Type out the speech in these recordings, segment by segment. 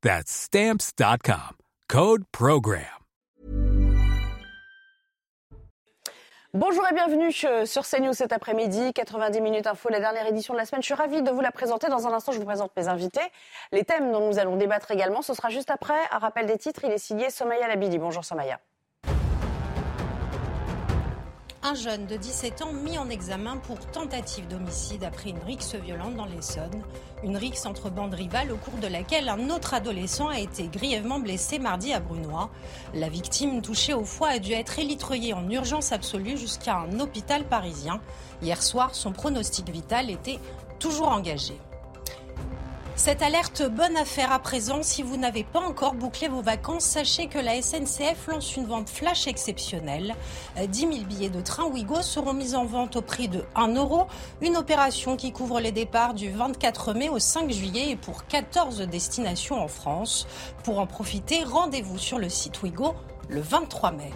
That's Stamps.com. Code PROGRAM. Bonjour et bienvenue euh, sur CNews cet après-midi. 90 minutes info, la dernière édition de la semaine. Je suis ravie de vous la présenter. Dans un instant, je vous présente mes invités. Les thèmes dont nous allons débattre également, ce sera juste après. Un rappel des titres, il est signé Somaya Labidi. Bonjour Somaya. Un jeune de 17 ans mis en examen pour tentative d'homicide après une rixe violente dans l'Essonne. Une rixe entre bandes rivales au cours de laquelle un autre adolescent a été grièvement blessé mardi à Brunois. La victime touchée au foie a dû être élitreillée en urgence absolue jusqu'à un hôpital parisien. Hier soir, son pronostic vital était toujours engagé. Cette alerte bonne affaire à présent, si vous n'avez pas encore bouclé vos vacances, sachez que la SNCF lance une vente flash exceptionnelle. 10 000 billets de train Ouigo seront mis en vente au prix de 1 euro. Une opération qui couvre les départs du 24 mai au 5 juillet et pour 14 destinations en France. Pour en profiter, rendez-vous sur le site Ouigo le 23 mai.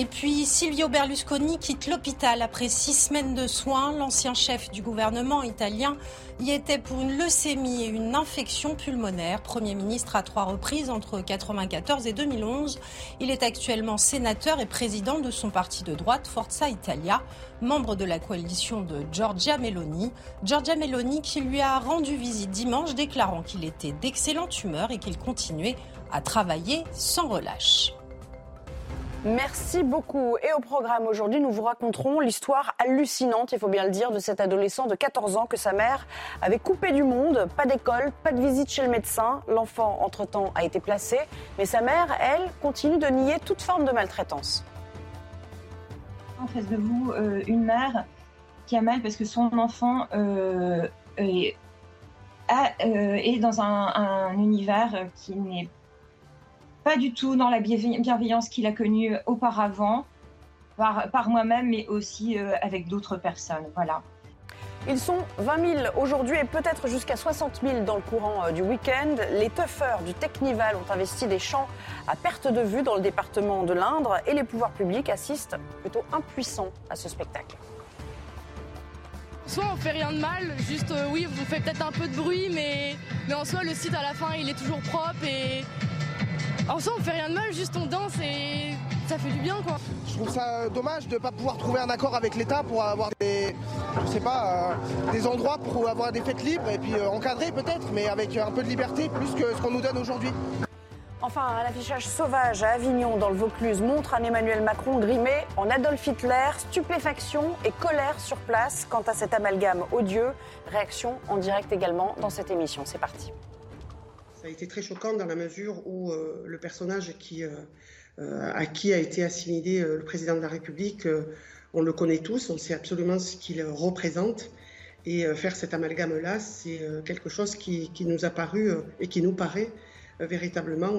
Et puis Silvio Berlusconi quitte l'hôpital après six semaines de soins. L'ancien chef du gouvernement italien y était pour une leucémie et une infection pulmonaire. Premier ministre à trois reprises entre 1994 et 2011. Il est actuellement sénateur et président de son parti de droite Forza Italia, membre de la coalition de Giorgia Meloni. Giorgia Meloni qui lui a rendu visite dimanche déclarant qu'il était d'excellente humeur et qu'il continuait à travailler sans relâche. Merci beaucoup. Et au programme aujourd'hui, nous vous raconterons l'histoire hallucinante, il faut bien le dire, de cet adolescent de 14 ans que sa mère avait coupé du monde. Pas d'école, pas de visite chez le médecin. L'enfant, entre-temps, a été placé. Mais sa mère, elle, continue de nier toute forme de maltraitance. En face de vous, euh, une mère qui a mal parce que son enfant euh, est, euh, est, dans un, un univers qui n'est pas du tout dans la bienveillance qu'il a connue auparavant, par, par moi-même, mais aussi euh, avec d'autres personnes. Voilà. Ils sont 20 000 aujourd'hui et peut-être jusqu'à 60 000 dans le courant euh, du week-end. Les tuffeurs du Technival ont investi des champs à perte de vue dans le département de l'Indre et les pouvoirs publics assistent plutôt impuissants à ce spectacle. Soit on fait rien de mal, juste euh, oui, vous faites peut-être un peu de bruit, mais, mais en soi le site à la fin il est toujours propre et, en soi, on fait rien de mal, juste on danse et ça fait du bien, quoi. Je trouve ça dommage de ne pas pouvoir trouver un accord avec l'État pour avoir des, je sais pas, euh, des endroits pour avoir des fêtes libres et puis euh, encadrés peut-être, mais avec un peu de liberté plus que ce qu'on nous donne aujourd'hui. Enfin, un affichage sauvage à Avignon, dans le Vaucluse, montre un Emmanuel Macron grimé en Adolf Hitler, stupéfaction et colère sur place quant à cet amalgame odieux. Réaction en direct également dans cette émission. C'est parti. Ça a été très choquant dans la mesure où euh, le personnage euh, euh, à qui a été assimilé le président de la République, on le connaît tous, on sait absolument ce qu'il représente. Et faire cet amalgame-là, c'est quelque chose qui, nous a paru et qui nous paraît véritablement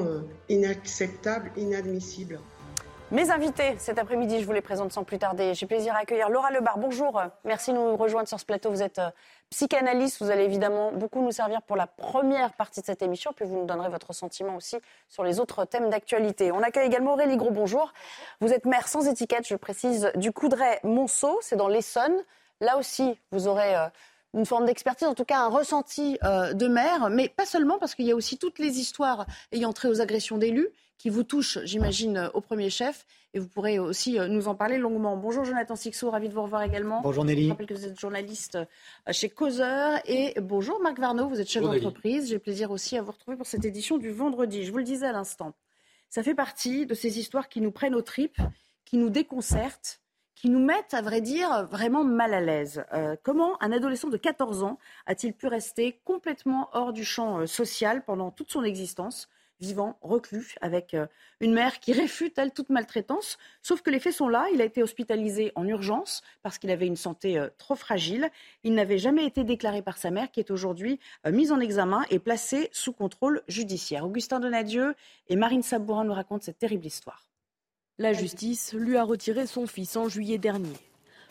inacceptable, inadmissible. Mes invités cet après-midi, je vous les présente sans plus tarder. J'ai plaisir à accueillir Laura Lebar. Bonjour, merci de nous rejoindre sur ce plateau. Vous êtes euh, psychanalyste, vous allez évidemment beaucoup nous servir pour la première partie de cette émission, puis vous nous donnerez votre sentiment aussi sur les autres thèmes d'actualité. On accueille également Aurélie Gros, bonjour. Vous êtes maire sans étiquette, je précise, du Coudray-Monceau, c'est dans l'Essonne. Là aussi, vous aurez euh, une forme d'expertise, en tout cas un ressenti euh, de maire, mais pas seulement parce qu'il y a aussi toutes les histoires ayant trait aux agressions d'élus qui vous touche, j'imagine, euh, au premier chef. Et vous pourrez aussi euh, nous en parler longuement. Bonjour Jonathan Sixo, ravi de vous revoir également. Bonjour Nelly. Je rappelle que vous êtes journaliste chez Causeur. Et bonjour Marc Varnaud, vous êtes chef d'entreprise. J'ai plaisir aussi à vous retrouver pour cette édition du vendredi. Je vous le disais à l'instant. Ça fait partie de ces histoires qui nous prennent aux tripes qui nous déconcertent, qui nous mettent, à vrai dire, vraiment mal à l'aise. Euh, comment un adolescent de 14 ans a-t-il pu rester complètement hors du champ euh, social pendant toute son existence vivant, reclus, avec euh, une mère qui réfute, elle, toute maltraitance? Sauf que les faits sont là. Il a été hospitalisé en urgence parce qu'il avait une santé trop fragile. Il n'avait jamais été déclaré par sa mère, qui est aujourd'hui mise en examen et placée sous contrôle judiciaire. Augustin Donadieu et Marine Sabourin nous racontent cette terrible histoire. La justice lui a retiré son fils en juillet dernier.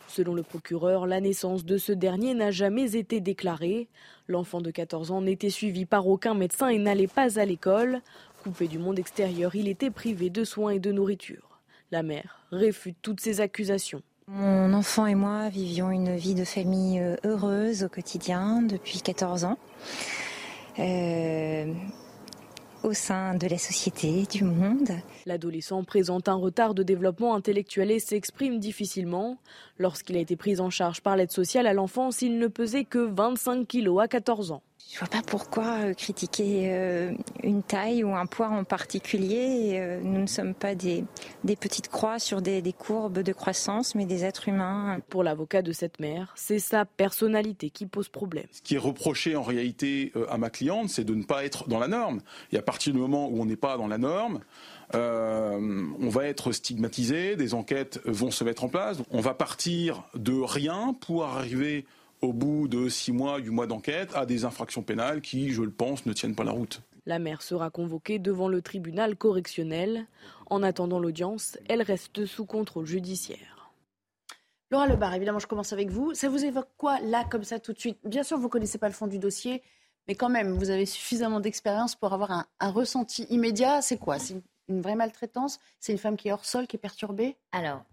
Selon le procureur, la naissance de ce dernier n'a jamais été déclarée. L'enfant de 14 ans n'était suivi par aucun médecin et n'allait pas à l'école. Coupé du monde extérieur, il était privé de soins et de nourriture. La mère réfute toutes ces accusations. Mon enfant et moi vivions une vie de famille euh, heureuse au quotidien depuis 14 ans. Euh, au sein de la société, du monde. L'adolescent présente un retard de développement intellectuel et s'exprime difficilement. Lorsqu'il a été pris en charge par l'aide sociale à l'enfance, il ne pesait que 25 kilos à 14 ans. Je vois pas pourquoi euh, critiquer euh, une taille ou un poids en particulier. Euh, nous ne sommes pas des, des petites croix sur des, des, courbes de croissance, mais des êtres humains. Pour l'avocat de cette mère, c'est sa personnalité qui pose problème. Ce qui est reproché en réalité à ma cliente, c'est de ne pas être dans la norme. Et à partir du moment où on n'est pas dans la norme, euh, on va être stigmatisé, des enquêtes vont se mettre en place. On va partir de rien pour arriver au bout de six mois, huit mois d'enquête, à des infractions pénales qui, je le pense, ne tiennent pas la route. La mère sera convoquée devant le tribunal correctionnel. En attendant l'audience, elle reste sous contrôle judiciaire. Laura Lebar, évidemment, je commence avec vous. Ça vous évoque quoi, là, comme ça, tout de suite? Bien sûr, vous ne connaissez pas le fond du dossier, mais quand même, vous avez suffisamment d'expérience pour avoir un, un, ressenti immédiat. C'est quoi? C'est une vraie maltraitance? C'est une femme qui est hors sol, qui est perturbée? Alors,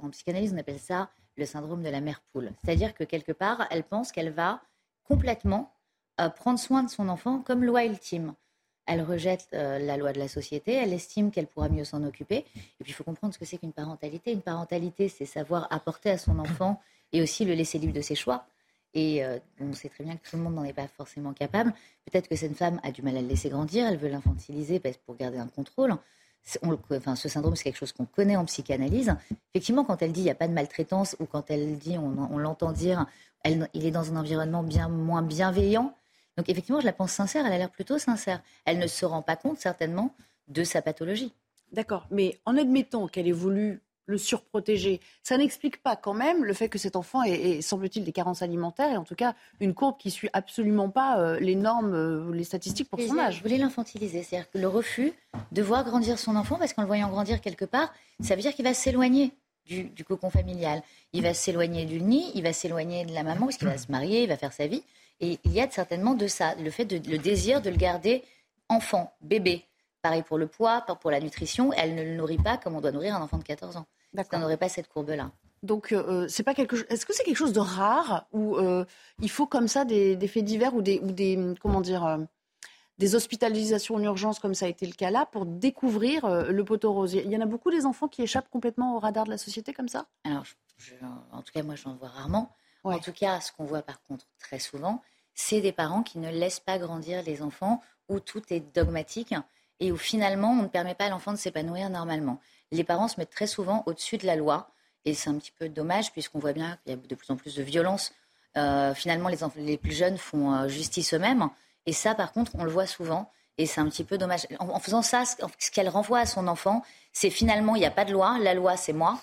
en psychanalyse, on appelle ça le syndrome de la mère poule. C'est-à-dire que quelque part, elle pense qu'elle va complètement euh, prendre soin de son enfant comme loi ultime. Elle rejette euh, la loi de la société, elle estime qu'elle pourra mieux s'en occuper. Et puis il faut comprendre ce que c'est qu'une parentalité. Une parentalité, c'est savoir apporter à son enfant et aussi le laisser libre de ses choix. Et euh, on sait très bien que tout le monde n'en est pas forcément capable. Peut-être que cette femme a du mal à le laisser grandir, elle veut l'infantiliser pour garder un contrôle enfin, ce syndrome, c'est quelque chose qu'on connaît en psychanalyse. Effectivement, quand elle dit il n'y a pas de maltraitance ou quand elle dit, on, l'entend dire, il est dans un environnement bien moins bienveillant. Donc effectivement, je la pense sincère, elle a l'air plutôt sincère. Elle ne se rend pas compte certainement de sa pathologie. D'accord, mais en admettant qu'elle ait voulu le surprotéger. Ça n'explique pas quand même le fait que cet enfant ait, semble-t-il, des carences alimentaires et en tout cas une courbe qui suit absolument pas euh, les normes euh, les statistiques pour son âge. Je voulais l'infantiliser, c'est-à-dire que le refus de voir grandir son enfant, parce qu'en le voyant grandir quelque part, ça veut dire qu'il va s'éloigner du, du, cocon familial. Il va s'éloigner du nid, il va s'éloigner de la maman, parce qu'il va se marier, il va faire sa vie. Et il y a certainement de ça, le fait de, le désir de le garder enfant, bébé. Pareil pour le poids, pour la nutrition, elle ne le nourrit pas comme on doit nourrir un enfant de 14 ans. On n'aurait pas cette courbe-là. Donc, euh, euh, c'est pas quelque Est-ce que c'est quelque chose de rare où euh, il faut comme ça des, faits divers ou des, ou des comment dire des hospitalisations en urgence comme ça a été le cas là pour découvrir le poteau rose Il y en a beaucoup des enfants qui échappent complètement au radar de la société comme ça? Alors, en tout cas, moi, j'en vois rarement. En tout cas, ce qu'on voit par contre très souvent, c'est des parents qui ne laissent pas grandir les enfants où tout est dogmatique et où finalement on ne permet pas à l'enfant de s'épanouir normalement les parents se mettent très souvent au-dessus de la loi. Et c'est un petit peu dommage puisqu'on voit bien qu'il y a de plus en plus de violence. Euh, finalement, les, les, plus jeunes font euh, justice eux-mêmes. Et ça, par contre, on le voit souvent. Et c'est un petit peu dommage. En, faisant ça, ce qu'elle renvoie à son enfant, c'est finalement, il n'y a pas de loi. La loi, c'est moi.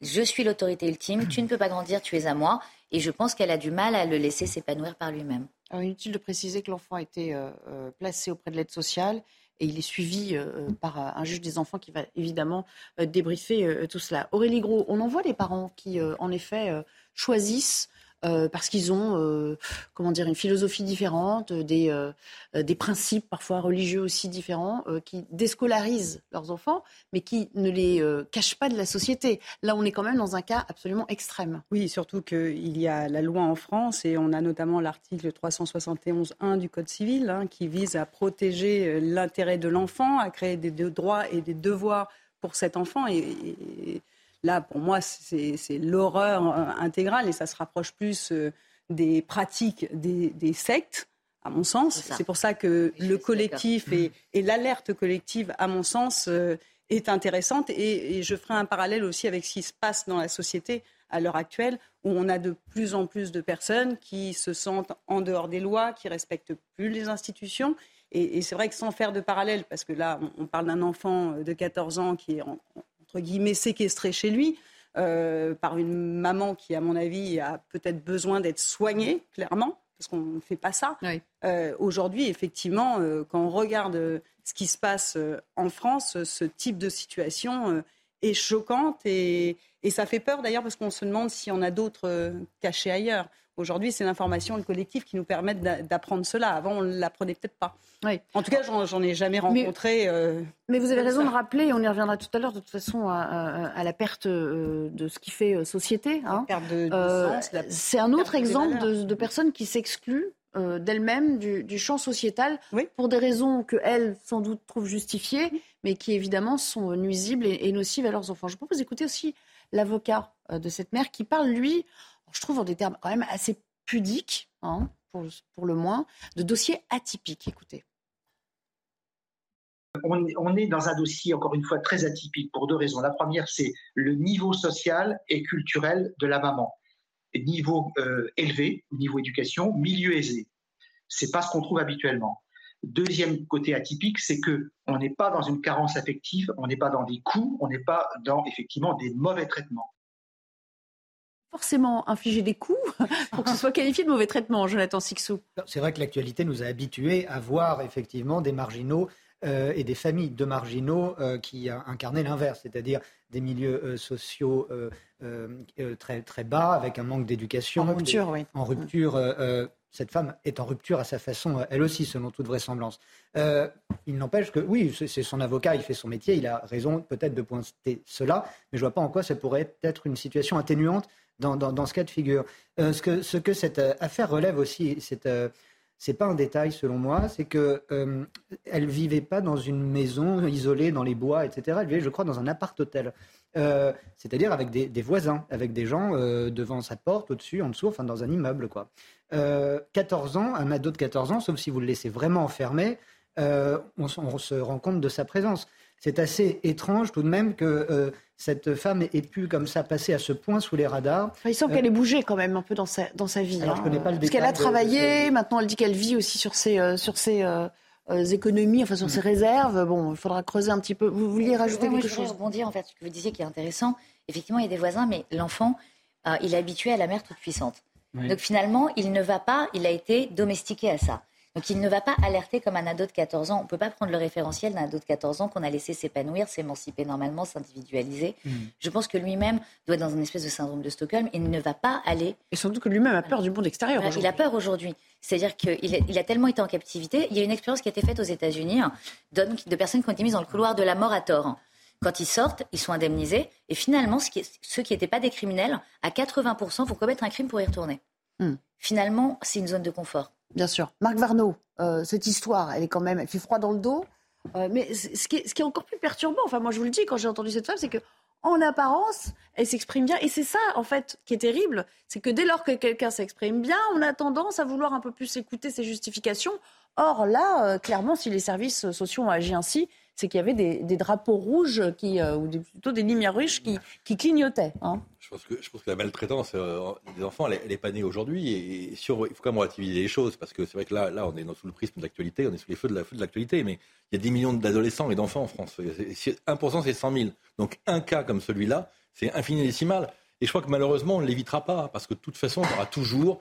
Je suis l'autorité ultime. Tu ne peux pas grandir, tu es à moi. Et je pense qu'elle a du mal à le laisser s'épanouir par lui-même. inutile de préciser que l'enfant a été euh, placé auprès de l'aide sociale et il est suivi euh, euh, par euh, un juge des enfants qui va évidemment débriefer tout cela. Aurélie Gros, on en voit des parents qui, en effet, choisissent euh, parce qu'ils ont, euh, comment dire, une philosophie différente, des, euh, des principes parfois religieux aussi différents, qui déscolarisent leurs enfants, mais qui ne les cachent pas de la société. Là, on est quand même dans un cas absolument extrême. Oui, surtout qu'il y a la loi en France et on a notamment l'article 371.1 du Code civil hein, qui vise à protéger l'intérêt de l'enfant, à créer des droits et des devoirs pour cet enfant. et Là, pour moi, c'est l'horreur euh, intégrale et ça se rapproche plus euh, des pratiques des, sectes, à mon sens. C'est pour ça que le collectif et, l'alerte collective, à mon sens, euh, est intéressante et, je ferai un parallèle aussi avec ce qui se passe dans la société à l'heure actuelle, où on a de plus en plus de personnes qui se sentent en dehors des lois, qui respectent plus les institutions. Et, c'est vrai que sans faire de parallèle, parce que là, on, parle d'un enfant de 14 ans qui est entre guillemets séquestré chez lui. Euh, par une maman qui, à mon avis, a peut-être besoin d'être soignée, clairement, parce qu'on ne fait pas ça. Euh, aujourd'hui, effectivement, euh, quand on regarde ce qui se passe en France, ce type de situation est choquante et, et ça fait peur d'ailleurs parce qu'on se demande s'il y en a d'autres cachés ailleurs. Aujourd'hui, c'est l'information, le collectif qui nous permettent d'apprendre cela. Avant, on ne l'apprenait peut-être pas. Oui. En tout cas, j'en ai jamais rencontré. Mais, euh, mais vous avez raison de rappeler, on y reviendra tout à l'heure, de toute façon, à, la perte euh, de ce qui fait euh, société. Hein. La perte de, sens. C'est un autre exemple de, personnes qui s'excluent d'elles-mêmes du, champ sociétal pour des raisons que elles sans doute trouvent justifiées, mais qui évidemment sont nuisibles et, et nocives à leurs enfants. Je propose d'écouter aussi l'avocat de cette mère qui parle, lui, je trouve en des termes quand même assez pudiques, hein, pour, le moins, de dossiers atypiques. Écoutez. On, est dans un dossier, encore une fois, très atypique pour deux raisons. La première, c'est le niveau social et culturel de la maman. Niveau euh, élevé, niveau éducation, milieu aisé. C'est pas ce qu'on trouve habituellement. Deuxième côté atypique, c'est que on n'est pas dans une carence affective, on n'est pas dans des coups, on n'est pas dans effectivement des mauvais traitements forcément infliger des coups pour que ce soit qualifié de mauvais traitement, Jonathan Sixou. C'est vrai que l'actualité nous a habitués à voir effectivement des marginaux euh, et des familles de marginaux euh, qui incarnaient l'inverse, c'est-à-dire des milieux euh, sociaux très, très bas, avec un manque d'éducation. En rupture, oui. En rupture. cette femme est en rupture à sa façon, elle aussi, selon toute vraisemblance. il n'empêche que, oui, c'est son avocat, il fait son métier, il a raison peut-être de pointer cela, mais je ne vois pas en quoi ça pourrait être une situation atténuante dans, ce cas de figure. Euh, ce, que, ce, que, cette euh, affaire relève aussi, c'est euh, pas un détail selon moi, c'est que euh, elle vivait pas dans une maison isolée dans les bois, etc. Elle vivait, je crois, dans un appart-hôtel, c'est-à-dire avec des, voisins, avec des gens devant sa porte, au-dessus, en dessous, enfin dans un immeuble, quoi. 14 ans, un ado de 14 ans, sauf si vous le laissez vraiment enfermé, on, se rend compte de sa présence. C'est assez étrange tout de même que cette femme ait pu comme ça passer à ce point sous les radars. il semble qu'elle ait bougé quand même un peu dans sa, dans sa vie. Alors, hein. pas le Parce qu'elle a travaillé, maintenant elle dit qu'elle vit aussi sur ses, euh, sur ses euh, euh, économies, enfin sur ses réserves. Bon, il faudra creuser un petit peu. Vous vouliez rajouter quelque chose? Je rebondir en fait ce que vous disiez qui est intéressant. Effectivement, il y a des voisins, mais l'enfant, il est habitué à la mère toute puissante. Donc finalement, il ne va pas, il a été domestiqué à ça. Donc il ne va pas alerter comme un ado de 14 ans. On ne peut pas prendre le référentiel d'un ado de 14 ans qu'on a laissé s'épanouir, s'émanciper normalement, s'individualiser. Hmm. Je pense que lui-même doit être dans une espèce de syndrome de Stockholm. Il ne va pas aller. Et sans doute que lui-même a peur du monde extérieur. il a peur aujourd'hui. C'est-à-dire qu'il a, tellement été en captivité. Il y a une expérience qui a été faite aux États-Unis hein, de personnes qui ont été mises dans le couloir de la mort à tort. Quand ils sortent, ils sont indemnisés. Et finalement, ceux qui n'étaient pas des criminels, à 80%, vont commettre un crime pour y retourner. Hmm. Finalement, c'est une zone de confort. Bien sûr. Marc Varnaud, euh, cette histoire, elle est quand même, elle fait froid dans le dos. Euh, mais ce qui, est, encore plus perturbant, enfin moi je vous le dis quand j'ai entendu cette femme, c'est que en apparence, elle s'exprime bien. Et c'est ça, en fait, qui est terrible, c'est que dès lors que quelqu'un s'exprime bien, on a tendance à vouloir un peu plus écouter ses justifications. Or là, euh, clairement, si les services sociaux ont agi ainsi, c'est qu'il y avait des, drapeaux rouges, qui, euh, ou plutôt des lumières rouges qui, clignotaient. Hein. Je, pense que, la maltraitance euh, des enfants, elle, n'est pas née aujourd'hui. Et, sur, il faut quand même relativiser les choses, parce que c'est vrai que là, là, on est sous le prisme de l'actualité, on est sous les feux de l'actualité, mais il y a 10 millions d'adolescents et d'enfants en France. 1%, c'est 100 000. Donc un cas comme celui-là, c'est infini-décimal. Et je crois que malheureusement, on ne l'évitera pas, parce que de toute façon, y aura toujours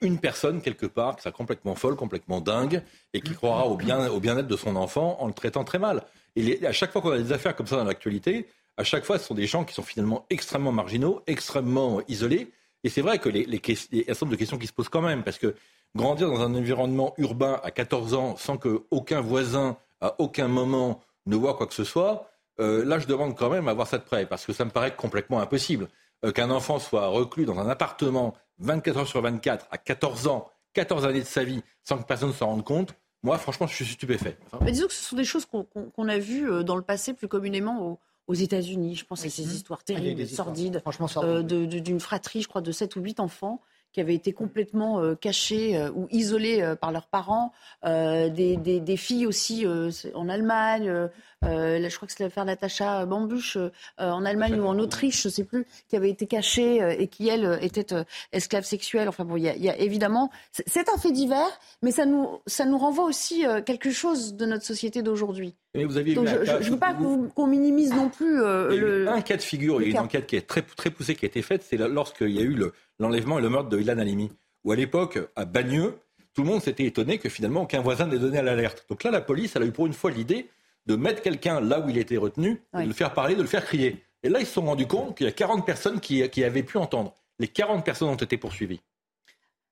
une personne quelque part qui sera complètement folle, complètement dingue, et qui croira au bien au bien-être de son enfant en le traitant très mal. Et à chaque fois qu'on a des affaires comme ça dans l'actualité, à chaque fois, ce sont des gens qui sont finalement extrêmement marginaux, extrêmement isolés. Et c'est vrai que les, les, un certain nombre de questions qui se posent quand même, parce que grandir dans un environnement urbain à 14 ans sans qu'aucun voisin à aucun moment ne voit quoi que ce soit, euh, là, je demande quand même à voir ça de près, parce que ça me paraît complètement impossible. Euh, qu'un enfant soit reclus dans un appartement 24 heures sur 24 à 14 ans, 14 années de sa vie, sans que personne ne s'en rende compte, moi, franchement, je suis stupéfait. Mais disons que ce sont des choses qu'on a vues euh, dans le passé plus communément aux, États-unis. Je pense à ces histoires terribles, sordides, euh, d'une fratrie, je crois, de 7 ou 8 enfants qui avaient été complètement euh, cachées euh, ou isolées euh, par leurs parents, des, des, filles aussi en Allemagne. je crois que c'est l'affaire Natacha Bambuche en Allemagne ou en Autriche, je ne sais plus, qui avait été cachée et qui, elle, était esclave sexuelle. Enfin bon, il y, a évidemment... C'est un fait divers, mais ça nous, ça nous renvoie aussi quelque chose de notre société d'aujourd'hui. Vous aviez Donc, je ne veux pas qu'on minimise non plus le... Un cas de figure, il y a une enquête qui est très, très poussée qui a été faite, c'est lorsqu'il y a eu le l'enlèvement et le meurtre de Ilan Halimi, où à l'époque, à Bagneux, tout le monde s'était étonné que finalement aucun voisin n'ait donné à l'alerte. Donc là, la police, elle a eu pour une fois l'idée de mettre quelqu'un là où il était retenu, de le faire parler, de le faire crier. Et là, ils se sont rendus compte qu'il y a 40 personnes qui, avaient pu entendre. Les 40 personnes ont été poursuivies.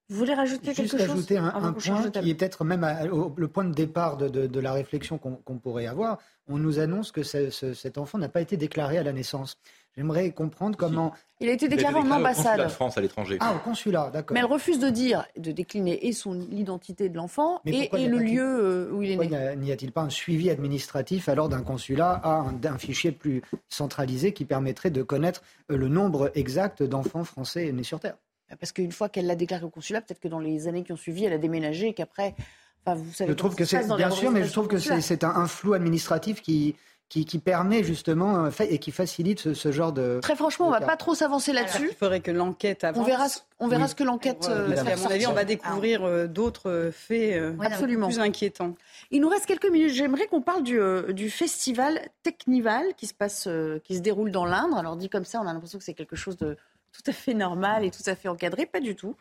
Vous voulez rajouter quelque chose ajouter un, un point qui est peut-être même le point de départ de, la réflexion qu'on pourrait avoir. On nous annonce que cet enfant n'a pas été déclaré à la naissance. J'aimerais comprendre comment. Il a été déclaré, en ambassade. de France à l'étranger. Ah, au consulat, d'accord. Mais elle refuse de dire, de décliner et son l'identité de l'enfant et, le lieu euh, où il est né. N'y a-t-il pas un suivi administratif alors d'un consulat à un, fichier plus centralisé qui permettrait de connaître le nombre exact d'enfants français nés sur Terre? Parce qu'une fois qu'elle l'a déclaré au consulat, peut-être que dans les années qui ont suivi, elle a déménagé et qu'après. Enfin, vous savez je trouve que c'est bien sûr, mais je trouve que c'est un flou administratif qui qui, permet justement euh, et qui facilite ce, genre de. Très franchement, on ne va pas trop s'avancer là-dessus. Il faudrait que l'enquête avance. On verra, on verra ce que l'enquête. Euh, à mon avis, on va découvrir euh, d'autres faits Absolument. plus inquiétants. Il nous reste quelques minutes. J'aimerais qu'on parle du, du, festival Technival qui se passe, qui se déroule dans l'Indre. Alors dit comme ça, on a l'impression que c'est quelque chose de tout à fait normal et tout à fait encadré. Pas du tout.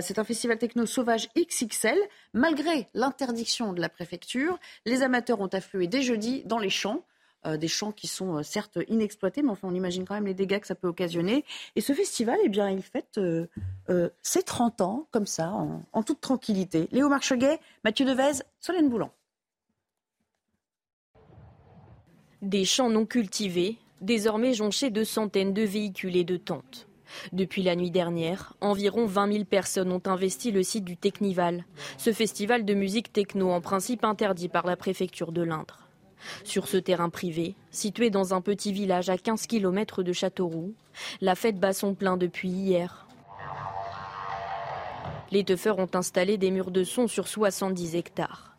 c'est un festival techno sauvage XXL. Malgré l'interdiction de la préfecture, les amateurs ont afflué dès jeudi dans les champs. Euh, des champs qui sont euh, certes inexploités, mais enfin on imagine quand même les dégâts que ça peut occasionner. Et ce festival, eh bien, il fête euh, ses 30 ans, comme ça, en, toute tranquillité. Léo Marcheguet, Mathieu Devez, Solène Boulan. Des champs non cultivés, désormais jonchés de centaines de véhicules et de tentes. Depuis la nuit dernière, environ 20 000 personnes ont investi le site du Technival, ce festival de musique techno en principe interdit par la préfecture de l'Indre. Sur ce terrain privé, situé dans un petit village à 15 km de Châteauroux, la fête bat son plein depuis hier. Les teufeurs ont installé des murs de son sur 70 hectares.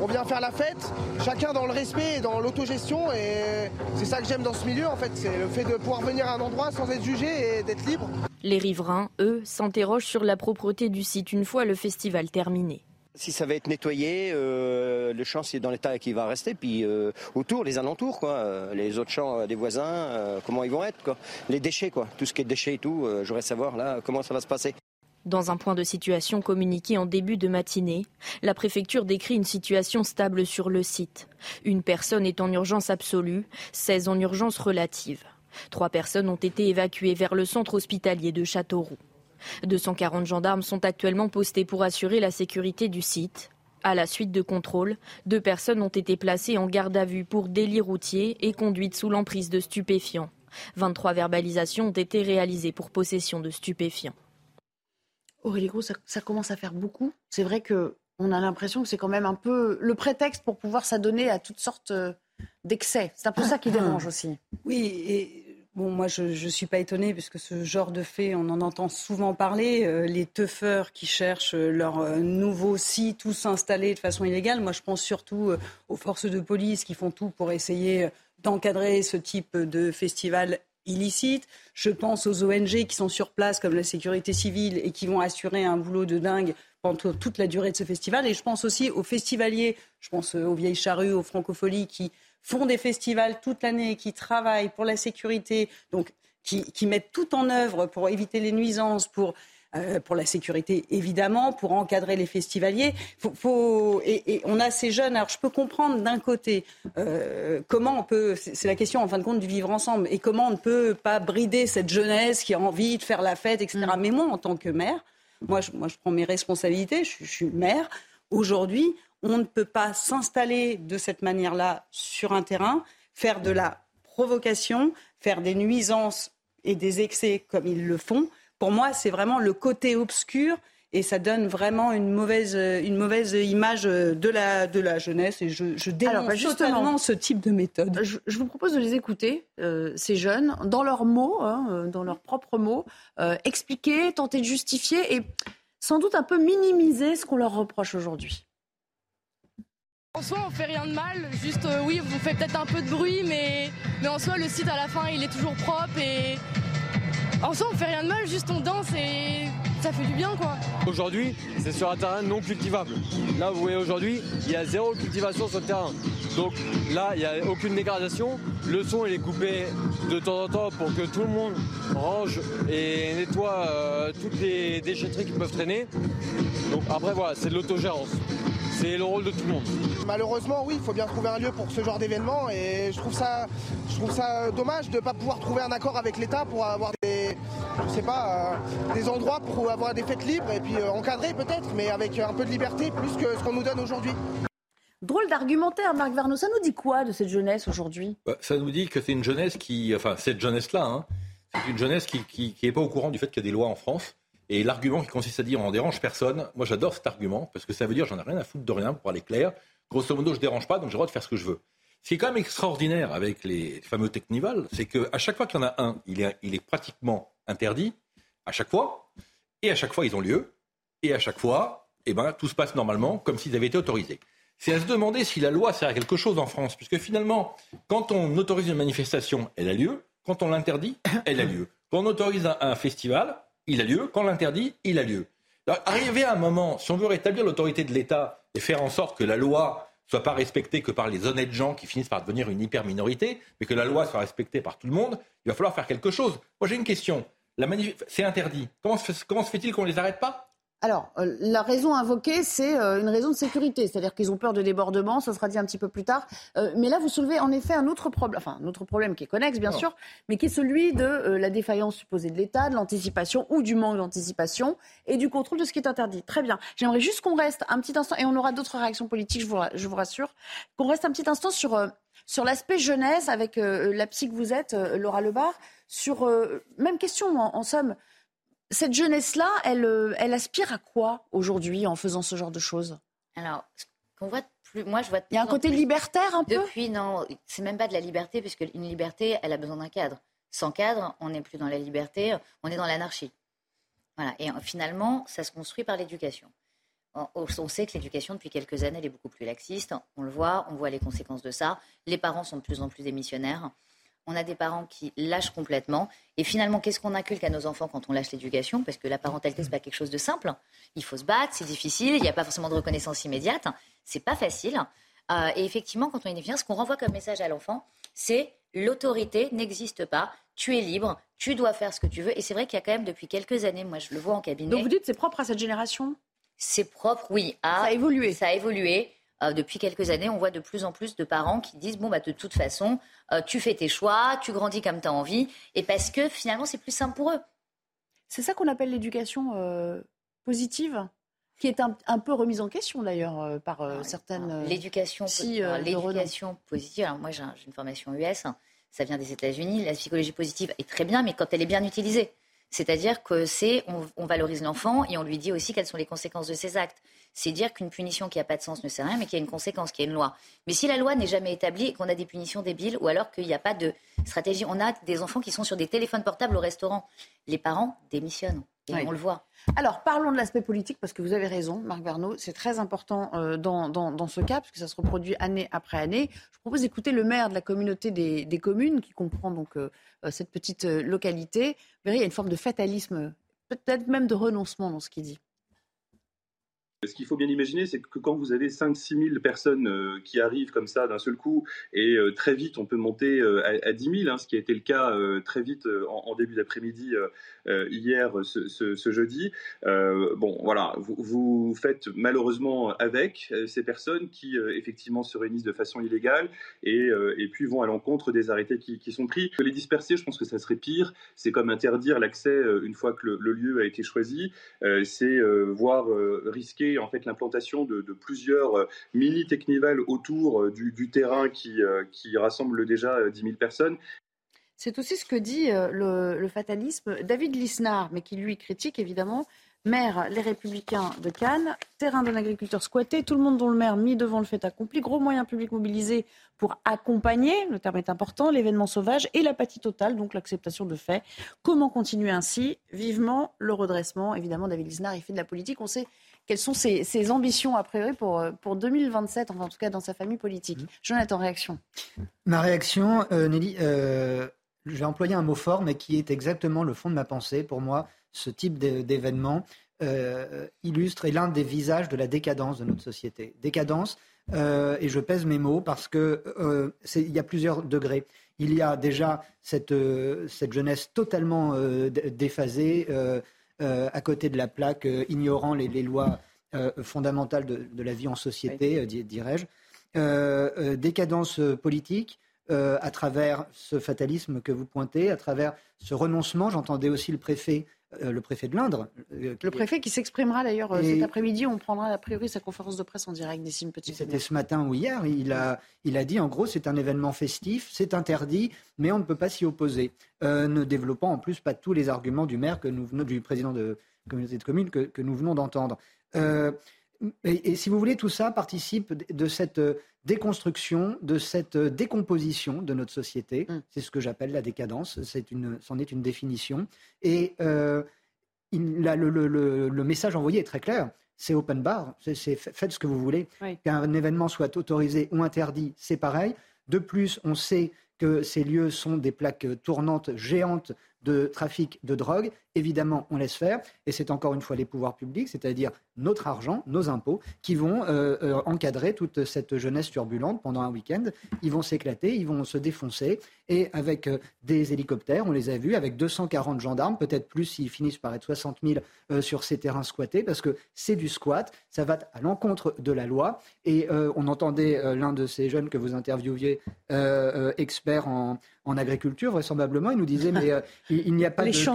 On vient faire la fête, chacun dans le respect et dans l'autogestion et c'est ça que j'aime dans ce milieu en fait, c'est le fait de pouvoir venir à un endroit sans être jugé et d'être libre. Les riverains, eux, s'interrogent sur la propreté du site une fois le festival terminé. Si ça va être nettoyé, euh, le champ c'est dans l'état qui va rester, puis euh, autour, les alentours, quoi, euh, les autres champs des voisins, comment ils vont être, quoi. Les déchets, quoi, tout ce qui est déchets et tout, j'aurais savoir là comment ça va se passer. Dans un point de situation communiqué en début de matinée, la préfecture décrit une situation stable sur le site. Une personne est en urgence absolue, 16 en urgence relative. Trois personnes ont été évacuées vers le centre hospitalier de Châteauroux. 240 gendarmes sont actuellement postés pour assurer la sécurité du site. À la suite de contrôles, deux personnes ont été placées en garde à vue pour délit routier et conduite sous l'emprise de stupéfiants. 23 verbalisations ont été réalisées pour possession de stupéfiants. Aurélie Gros, ça, commence à faire beaucoup. C'est vrai que on a l'impression que c'est quand même un peu le prétexte pour pouvoir s'adonner à toutes sortes euh, d'excès. C'est un peu ça qui dérange aussi. Oui, et Bon, moi, je ne suis pas étonnée, puisque ce genre de fait, on en entend souvent parler. Euh, les teufeurs qui cherchent leur euh, nouveau site, tous s'installer de façon illégale. Moi, je pense surtout euh, aux forces de police qui font tout pour essayer d'encadrer ce type de festival illicite. Je pense aux ONG qui sont sur place, comme la sécurité civile, et qui vont assurer un boulot de dingue pendant toute la durée de ce festival. Et je pense aussi aux festivaliers, je pense aux Vieilles Charrues, aux Francopholies, qui font des festivals toute l'année, qui travaillent pour la sécurité, donc qui, mettent tout en œuvre pour éviter les nuisances, pour euh, pour la sécurité évidemment, pour encadrer les festivaliers. Faut, et, on a ces jeunes. Alors je peux comprendre d'un côté euh, comment on peut, c'est la question en fin de compte du vivre ensemble, et comment on ne peut pas brider cette jeunesse qui a envie de faire la fête, etc. Mm. Mais moi, en tant que mère, moi je, moi, je prends mes responsabilités, je, je suis mère. Aujourd'hui, on ne peut pas s'installer de cette manière-là sur un terrain, faire de la provocation, faire des nuisances et des excès comme ils le font. Pour moi, c'est vraiment le côté obscur et ça donne vraiment une mauvaise, une mauvaise image de la, de la jeunesse. Et je, je dénonce bah, totalement ce type de méthode. Je, je vous propose de les écouter, euh, ces jeunes, dans leurs mots, hein, euh, dans leurs propres mots, euh, expliquer, tenter de justifier et sans doute un peu minimiser ce qu'on leur reproche aujourd'hui. En soi, on fait rien de mal, juste euh, oui, vous faites peut-être un peu de bruit, mais, mais en soi, le site à la fin, il est toujours propre et en soi, on fait rien de mal, juste on danse et ça fait du bien quoi. Aujourd'hui, c'est sur un terrain non cultivable. Là, vous voyez aujourd'hui, il y a zéro cultivation sur le terrain. Donc là, il n'y a aucune dégradation. Le son, il est coupé de temps en temps pour que tout le monde range et nettoie euh, toutes les déchetteries qui peuvent traîner. Donc après, voilà, c'est de l'autogérance. C'est le rôle de tout le monde. Malheureusement, oui, il faut bien trouver un lieu pour ce genre d'événement et je trouve ça, je trouve ça dommage de ne pas pouvoir trouver un accord avec l'État pour avoir des, je sais pas, euh, des endroits pour avoir des fêtes libres et puis euh, encadrés peut-être, mais avec un peu de liberté plus que ce qu'on nous donne aujourd'hui. Drôle d'argumentaire, Marc Verneau. Ça nous dit quoi de cette jeunesse aujourd'hui? Bah, Ça nous dit que c'est une jeunesse qui, enfin cette jeunesse-là, hein, c'est une jeunesse qui n'est qui, qui pas au courant du fait qu'il y a des lois en France. Et l'argument qui consiste à dire on dérange personne, moi j'adore cet argument parce que ça veut dire j'en ai rien à foutre de rien pour aller clair. Grosso modo, je dérange pas, donc j'ai le droit de faire ce que je veux. Ce qui est quand même extraordinaire avec les fameux technivals, c'est qu'à chaque fois qu'il y en a un, il est, il est pratiquement interdit, à chaque fois, et à chaque fois ils ont lieu, et à chaque fois, eh ben, tout se passe normalement comme s'ils avaient été autorisés. C'est à se demander si la loi sert à quelque chose en France, puisque finalement, quand on autorise une manifestation, elle a lieu, quand on l'interdit, elle a lieu. Quand on autorise un, festival, il a lieu, quand on l'interdit, il a lieu. Arriver à un moment, si on veut rétablir l'autorité de l'État et faire en sorte que la loi soit pas respectée que par les honnêtes gens qui finissent par devenir une hyper minorité, mais que la loi soit respectée par tout le monde, il va falloir faire quelque chose. Moi j'ai une question. La c'est interdit. Comment se, fait- comment se fait-il qu'on ne les arrête pas? Alors, euh, la raison invoquée, c'est euh, une raison de sécurité, c'est-à-dire qu'ils ont peur de débordement, ça sera dit un petit peu plus tard. Euh, mais là, vous soulevez en effet un autre problème, enfin un autre problème qui est connexe, bien Non. sûr, mais qui est celui de la défaillance supposée de l'État, de l'anticipation ou du manque d'anticipation et du contrôle de ce qui est interdit. Très bien. J'aimerais juste qu'on reste un petit instant, et on aura d'autres réactions politiques, je vous, je vous rassure, qu'on reste un petit instant sur, sur l'aspect jeunesse avec la psy que vous êtes, Laura Lebar, sur même question en, en somme. Cette jeunesse-là, elle, euh, elle aspire à quoi aujourd'hui en faisant ce genre de choses? Alors, qu'on voit de plus, moi je vois. Il y a un côté plus- libertaire un peu? Depuis, non, c'est même pas de la liberté, puisque une liberté, elle a besoin d'un cadre. Sans cadre, on n'est plus dans la liberté, on est dans l'anarchie. Voilà. Et euh, finalement, ça se construit par l'éducation. On, on sait que l'éducation, depuis quelques années, elle est beaucoup plus laxiste. On le voit, on voit les conséquences de ça. Les parents sont de plus en plus démissionnaires. On a des parents qui lâchent complètement. Et finalement, qu'est-ce qu'on inculque à nos enfants quand on lâche l'éducation? Parce que la parentalité, c'est pas quelque chose de simple. Il faut se battre, c'est difficile, il n'y a pas forcément de reconnaissance immédiate. C'est pas facile. Euh, et effectivement, quand on est défiant, ce qu'on renvoie comme message à l'enfant, c'est l'autorité n'existe pas. Tu es libre, tu dois faire ce que tu veux. Et c'est vrai qu'il y a quand même depuis quelques années, moi je le vois en cabinet. Donc vous dites c'est propre à cette génération? C'est propre, oui. À, Ça a évolué. Ça a évolué. Euh, depuis quelques années, on voit de plus en plus de parents qui disent bon bah de toute façon, euh, tu fais tes choix, tu grandis comme tu as envie, et parce que finalement c'est plus simple pour eux. C'est ça qu'on appelle l'éducation euh, positive, qui est un, un peu remise en question d'ailleurs par certaines. L'éducation, psy, l'éducation positive. Alors moi, j'ai un- j'ai une formation US. hein, ça vient des États-Unis. La psychologie positive est très bien, mais quand elle est bien utilisée. C'est-à-dire que c'est, on, on valorise l'enfant et on lui dit aussi quelles sont les conséquences de ses actes. C'est dire qu'une punition qui n'a pas de sens ne sert à rien, mais qu'il y a une conséquence, qu'il y a une loi. Mais si la loi n'est jamais établie et qu'on a des punitions débiles, ou alors qu'il n'y a pas de stratégie, on a des enfants qui sont sur des téléphones portables au restaurant. Les parents démissionnent et Oui. on le voit. Alors, parlons de l'aspect politique, parce que vous avez raison, Marc Verneau, c'est très important euh, dans, dans, dans ce cas, parce que ça se reproduit année après année. Je propose d'écouter le maire de la communauté des, des communes, qui comprend donc euh, euh, cette petite euh, localité. Vous verrez, il y a une forme de fatalisme, peut-être même de renoncement dans ce qu'il dit. Ce qu'il faut bien imaginer, c'est que quand vous avez 5-6 000 personnes euh, qui arrivent comme ça d'un seul coup, et euh, très vite on peut monter euh, à, à 10 000, hein, ce qui a été le cas très vite en, début d'après-midi hier, ce, jeudi. Bon, voilà, vous, faites malheureusement avec ces personnes qui effectivement se réunissent de façon illégale et, puis vont à l'encontre des arrêtés qui, sont pris. Les disperser, je pense que ça serait pire. C'est comme interdire l'accès une fois que le, lieu a été choisi. C'est voir euh, en fait l'implantation de, plusieurs euh, mini technivals autour euh, du, terrain qui, euh, rassemble déjà euh, 10 000 personnes. C'est aussi ce que dit le, le fatalisme David Lisnard, mais qui lui critique évidemment maire Les Républicains de Cannes, terrain d'un agriculteur squatté, tout le monde dont le maire mis devant le fait accompli, gros moyens publics mobilisés pour accompagner, le terme est important, l'événement sauvage et l'apathie totale, donc l'acceptation de fait. Comment continuer ainsi? Vivement le redressement. Évidemment, David Lisnard, il fait de la politique. On sait quelles sont ses, ambitions, a priori, pour, euh, pour 2027, enfin en tout cas dans sa famille politique. Mmh. Jonathan, réaction? Ma réaction, euh, Nelly, euh, je vais employer un mot fort, mais qui est exactement le fond de ma pensée. Pour moi, ce type d'événement illustre et l'un des visages de la décadence de notre société. Décadence, et je pèse mes mots parce qu'il y a plusieurs degrés. Il y a déjà cette, cette jeunesse totalement déphasée, euh, à côté de la plaque, euh, ignorant les, lois euh, fondamentales de, la vie en société, dirais-je. décadence politique, à travers ce fatalisme que vous pointez, à travers ce renoncement. J'entendais aussi le préfet euh, le préfet de l'Indre. Euh, le préfet qui s'exprimera d'ailleurs euh, cet après-midi. On prendra a priori sa conférence de presse en direct des Petit. C'était ce matin ou hier. Il a, il a dit en gros c'est un événement festif, c'est interdit, mais on ne peut pas s'y opposer. ne développant en plus pas tous les arguments du maire que nous venons, du président de communauté de communes que, que nous venons d'entendre. Et, si vous voulez, tout ça participe de cette euh, déconstruction, de cette euh, décomposition de notre société. Mm. C'est ce que j'appelle la décadence. C'est une, c'en est une définition. Et euh, le, message envoyé est très clair. C'est open bar. C'est, faites ce que vous voulez. Qu'un événement soit autorisé ou interdit, c'est pareil. De plus, on sait que ces lieux sont des plaques tournantes géantes de trafic de drogue, évidemment, on laisse faire. Et c'est encore une fois les pouvoirs publics, c'est-à-dire notre argent, nos impôts, qui vont euh, euh, encadrer toute cette jeunesse turbulente pendant un week-end. Ils vont s'éclater, ils vont se défoncer. Et avec euh, des hélicoptères, on les a vus, avec 240 gendarmes, peut-être plus s'ils finissent par être 60 000 sur ces terrains squattés, parce que c'est du squat, ça va à l'encontre de la loi. Et on entendait l'un de ces jeunes que vous interviewiez, expert en, en agriculture, vraisemblablement, il nous disait mais il, n'y a pas de culture.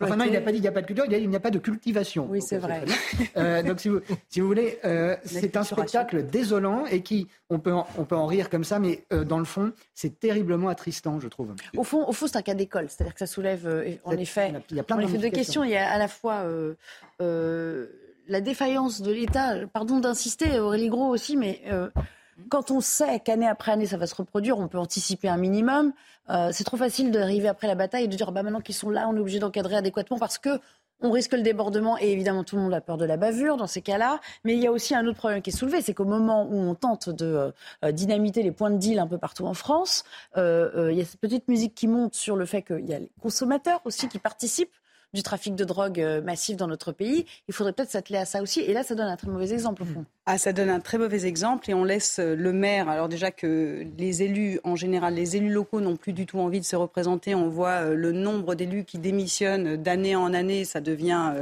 Enfin non, il n'a pas dit il n'y a pas de culture, il, il n'y a pas de cultivation. Oui, c'est vrai. Euh, donc si vous, si vous voulez, euh, c'est un spectacle désolant et qui, on peut en, on peut en rire comme ça, mais euh, dans le fond, c'est terriblement attristant, je trouve. Au fond, au fond c'est un cas d'école, c'est-à-dire que ça soulève en effet, il y a plein de deux questions. Il y a à la fois la défaillance de l'État, pardon d'insister, Aurélie Gros aussi, mais quand on sait qu'année après année ça va se reproduire, on peut anticiper un minimum. Euh, c'est trop facile d'arriver après la bataille et de dire bah maintenant qu'ils sont là, on est obligé d'encadrer adéquatement parce que on risque le débordement et évidemment tout le monde a peur de la bavure dans ces cas-là. Mais il y a aussi un autre problème qui est soulevé, c'est qu'au moment où on tente de euh, dynamiter les points de deal un peu partout en France, euh, il y a cette petite musique qui monte sur le fait qu'il y a les consommateurs aussi qui participent du trafic de drogue euh, massif dans notre pays. Il faudrait peut-être s'atteler à ça aussi. Et là, ça donne un très mauvais exemple, au fond. Ah, ça donne un très mauvais exemple et on laisse euh, le maire. Alors déjà que les élus, en général, les élus locaux n'ont plus du tout envie de se représenter. On voit euh, le nombre d'élus qui démissionnent d'année en année. Ça devient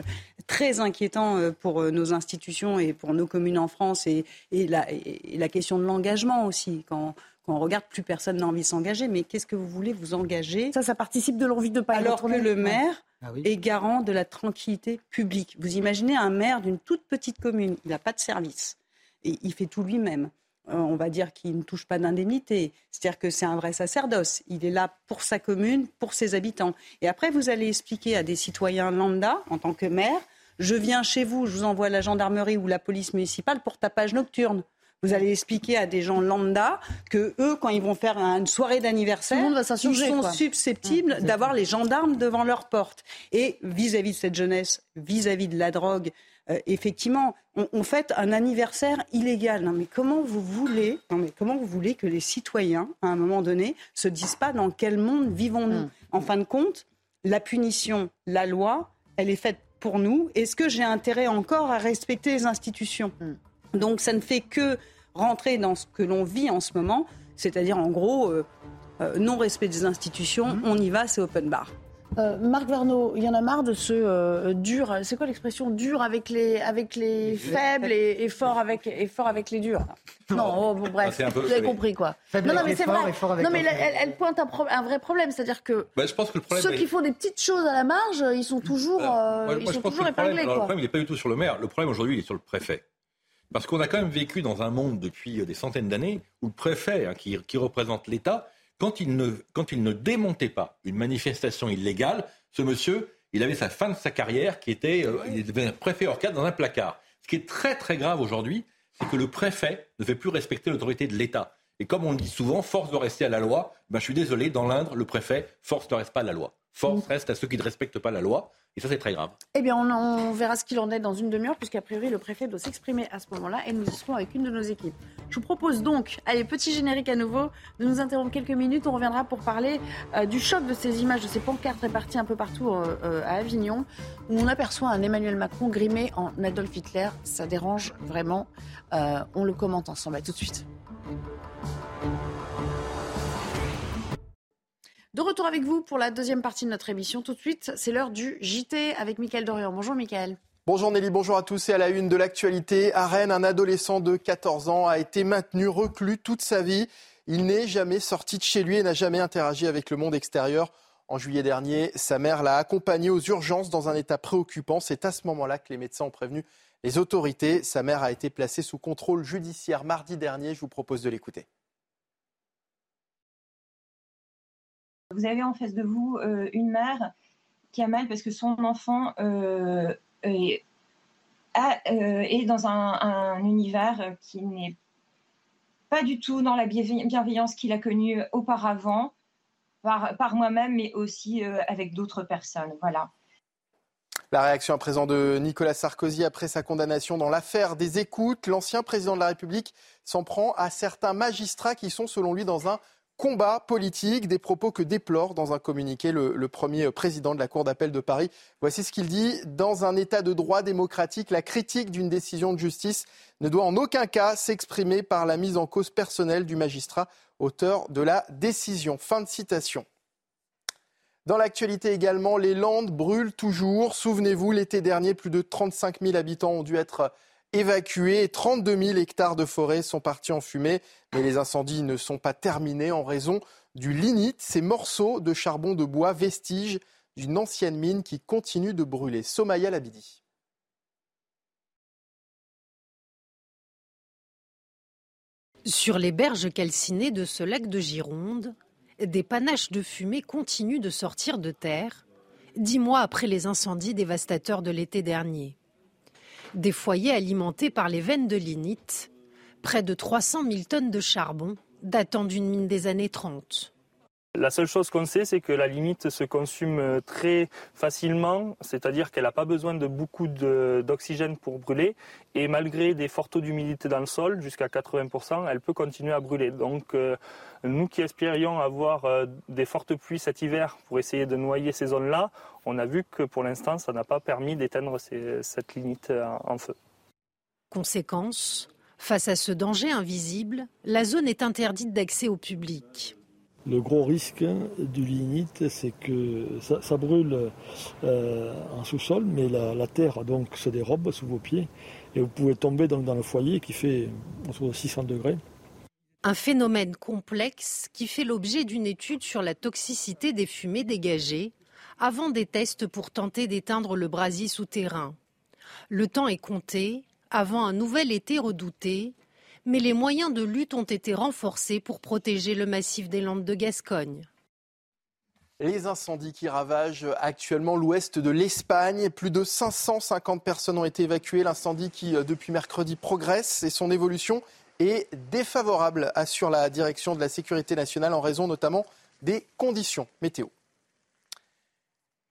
très inquiétant pour nos institutions et pour nos communes en France et, la, et la, question de l'engagement aussi. Quand, quand on regarde, plus personne n'a envie de s'engager. Mais qu'est-ce que vous voulez vous engager? Ça, ça participe de l'envie de pas Alors que le maire ah est garant de la tranquillité publique. Vous imaginez un maire d'une toute petite commune, il n'a pas de service et il fait tout lui-même. Euh, on va dire qu'il ne touche pas d'indemnité. C'est-à-dire que c'est un vrai sacerdoce. Il est là pour sa commune, pour ses habitants. Et après, vous allez expliquer à des citoyens lambda, en tant que maire, je viens chez vous, je vous envoie la gendarmerie ou la police municipale pour tapage nocturne. Vous allez expliquer à des gens lambda que eux, quand ils vont faire une soirée d'anniversaire, ils sont susceptibles mmh, d'avoir les gendarmes devant leur porte. Et vis-à-vis de cette jeunesse, vis-à-vis de la drogue, euh, effectivement, on, fait un anniversaire illégal. Non, mais comment vous voulez, non, mais comment vous voulez que les citoyens, à un moment donné, se disent pas dans quel monde vivons-nous? Mmh. En fin de compte, la punition, la loi, elle est faite pour nous. Est-ce que j'ai intérêt encore à respecter les institutions? Mmh. Donc ça ne fait que rentrer dans ce que l'on vit en ce moment, c'est-à-dire en gros euh, euh, non-respect des institutions, mhm. on y va, c'est open bar. Euh, Marc Verneau, il y en a marre de ce dur. C'est quoi l'expression dur avec les avec les, faibles et, fort avec et fort avec les durs? Non, oh, bon, bref, vous avez compris quoi. non, non, mais c'est vrai. Non, mais elle, pointe un, vrai problème, c'est-à-dire que, bah, je pense que le problème ceux qui font des petites choses à la marge, ils sont toujours, ils sont toujours épinglés. Le problème, il n'est pas du tout sur le maire. Le problème aujourd'hui, il est sur le préfet. Parce qu'on a quand même vécu dans un monde depuis des centaines d'années où le préfet, hein, qui, représente l'État, quand il, ne, quand il ne démontait pas une manifestation illégale, ce monsieur Il avait sa fin de sa carrière qui était, euh, il devenu préfet hors cadre dans un placard. Ce qui est très très grave aujourd'hui, c'est que le préfet ne fait plus respecter l'autorité de l'État. Et comme on le dit souvent, force doit rester à la loi. Ben, je suis désolé, dans l'Indre, le préfet, force ne reste pas à la loi. Force reste à ceux qui ne respectent pas la loi. Et ça, c'est très grave. Eh bien, on, verra ce qu'il en est dans une demi-heure, puisqu'a priori, le préfet doit s'exprimer à ce moment-là, et nous y serons avec une de nos équipes. Je vous propose donc, allez, petit générique à nouveau, de nous interrompre quelques minutes. On reviendra pour parler euh, du choc de ces images, de ces pancartes réparties un peu partout euh, euh, à Avignon, où on aperçoit un Emmanuel Macron grimé en Adolf Hitler. Ça dérange vraiment. On le commente ensemble. À tout de suite. De retour avec vous pour la deuxième partie de notre émission. Tout de suite, c'est l'heure du JT avec Mickaël Dorian. Bonjour Mickaël. Bonjour Nelly, bonjour à tous et à la une de l'actualité. À Rennes, un adolescent de 14 ans a été maintenu reclus toute sa vie. Il n'est jamais sorti de chez lui et n'a jamais interagi avec le monde extérieur. En juillet dernier, sa mère l'a accompagné aux urgences dans un état préoccupant. C'est à ce moment-là que les médecins ont prévenu les autorités. Sa mère a été placée sous contrôle judiciaire mardi dernier. Je vous propose de l'écouter. Vous avez en face de vous euh, une mère qui a mal parce que son enfant euh, euh, est dans un, un univers qui n'est pas du tout dans la bienve- bienveillance qu'il a connue auparavant, par, par moi-même, mais aussi avec d'autres personnes. Voilà. La réaction à présent de Nicolas Sarkozy après sa condamnation dans l'affaire des écoutes. L'ancien président de la République s'en prend à certains magistrats qui sont, selon lui, dans un combat politique, des propos que déplore dans un communiqué le, premier président de la Cour d'appel de Paris. Voici ce qu'il dit. Dans un état de droit démocratique, la critique d'une décision de justice ne doit en aucun cas s'exprimer par la mise en cause personnelle du magistrat auteur de la décision. Fin de citation. Dans l'actualité également, les Landes brûlent toujours. Souvenez-vous, l'été dernier, plus de 35 000 habitants ont dû être évacués et 32 000 hectares de forêt sont partis en fumée. Mais les incendies ne sont pas terminés en raison du lignite, ces morceaux de charbon de bois, vestiges d'une ancienne mine qui continue de brûler. Somaya Labidi. Sur les berges calcinées de ce lac de Gironde, des panaches de fumée continuent de sortir de terre, dix mois après les incendies dévastateurs de l'été dernier. Des foyers alimentés par les veines de lignite, près de 300 000 tonnes de charbon datant d'une mine des années 30. La seule chose qu'on sait, c'est que la limite se consume euh, très facilement, c'est-à-dire qu'elle n'a pas besoin de beaucoup d'oxygène pour brûler. Et malgré des forts taux d'humidité dans le sol, jusqu'à 80%, elle peut continuer à brûler. Donc euh, nous qui espérions avoir euh, des fortes pluies cet hiver pour essayer de noyer ces zones-là, on a vu que pour l'instant, ça n'a pas permis d'éteindre cette limite en feu. Conséquence, face à ce danger invisible, la zone est interdite d'accès au public. Le gros risque du lignite, c'est que ça, brûle euh, en sous-sol, mais la, terre se dérobe sous vos pieds et vous pouvez tomber dans le foyer qui fait autour de 600 degrés. Un phénomène complexe qui fait l'objet d'une étude sur la toxicité des fumées dégagées avant des tests pour tenter d'éteindre le brasier souterrain. Le temps est compté avant un nouvel été redouté, mais les moyens de lutte ont été renforcés pour protéger le massif des Landes de Gascogne. Les incendies qui ravagent actuellement l'ouest de l'Espagne. Plus de 550 personnes ont été évacuées. L'incendie qui, euh, depuis mercredi, progresse et son évolution est défavorable, assure la direction de la sécurité nationale en raison notamment des conditions météo.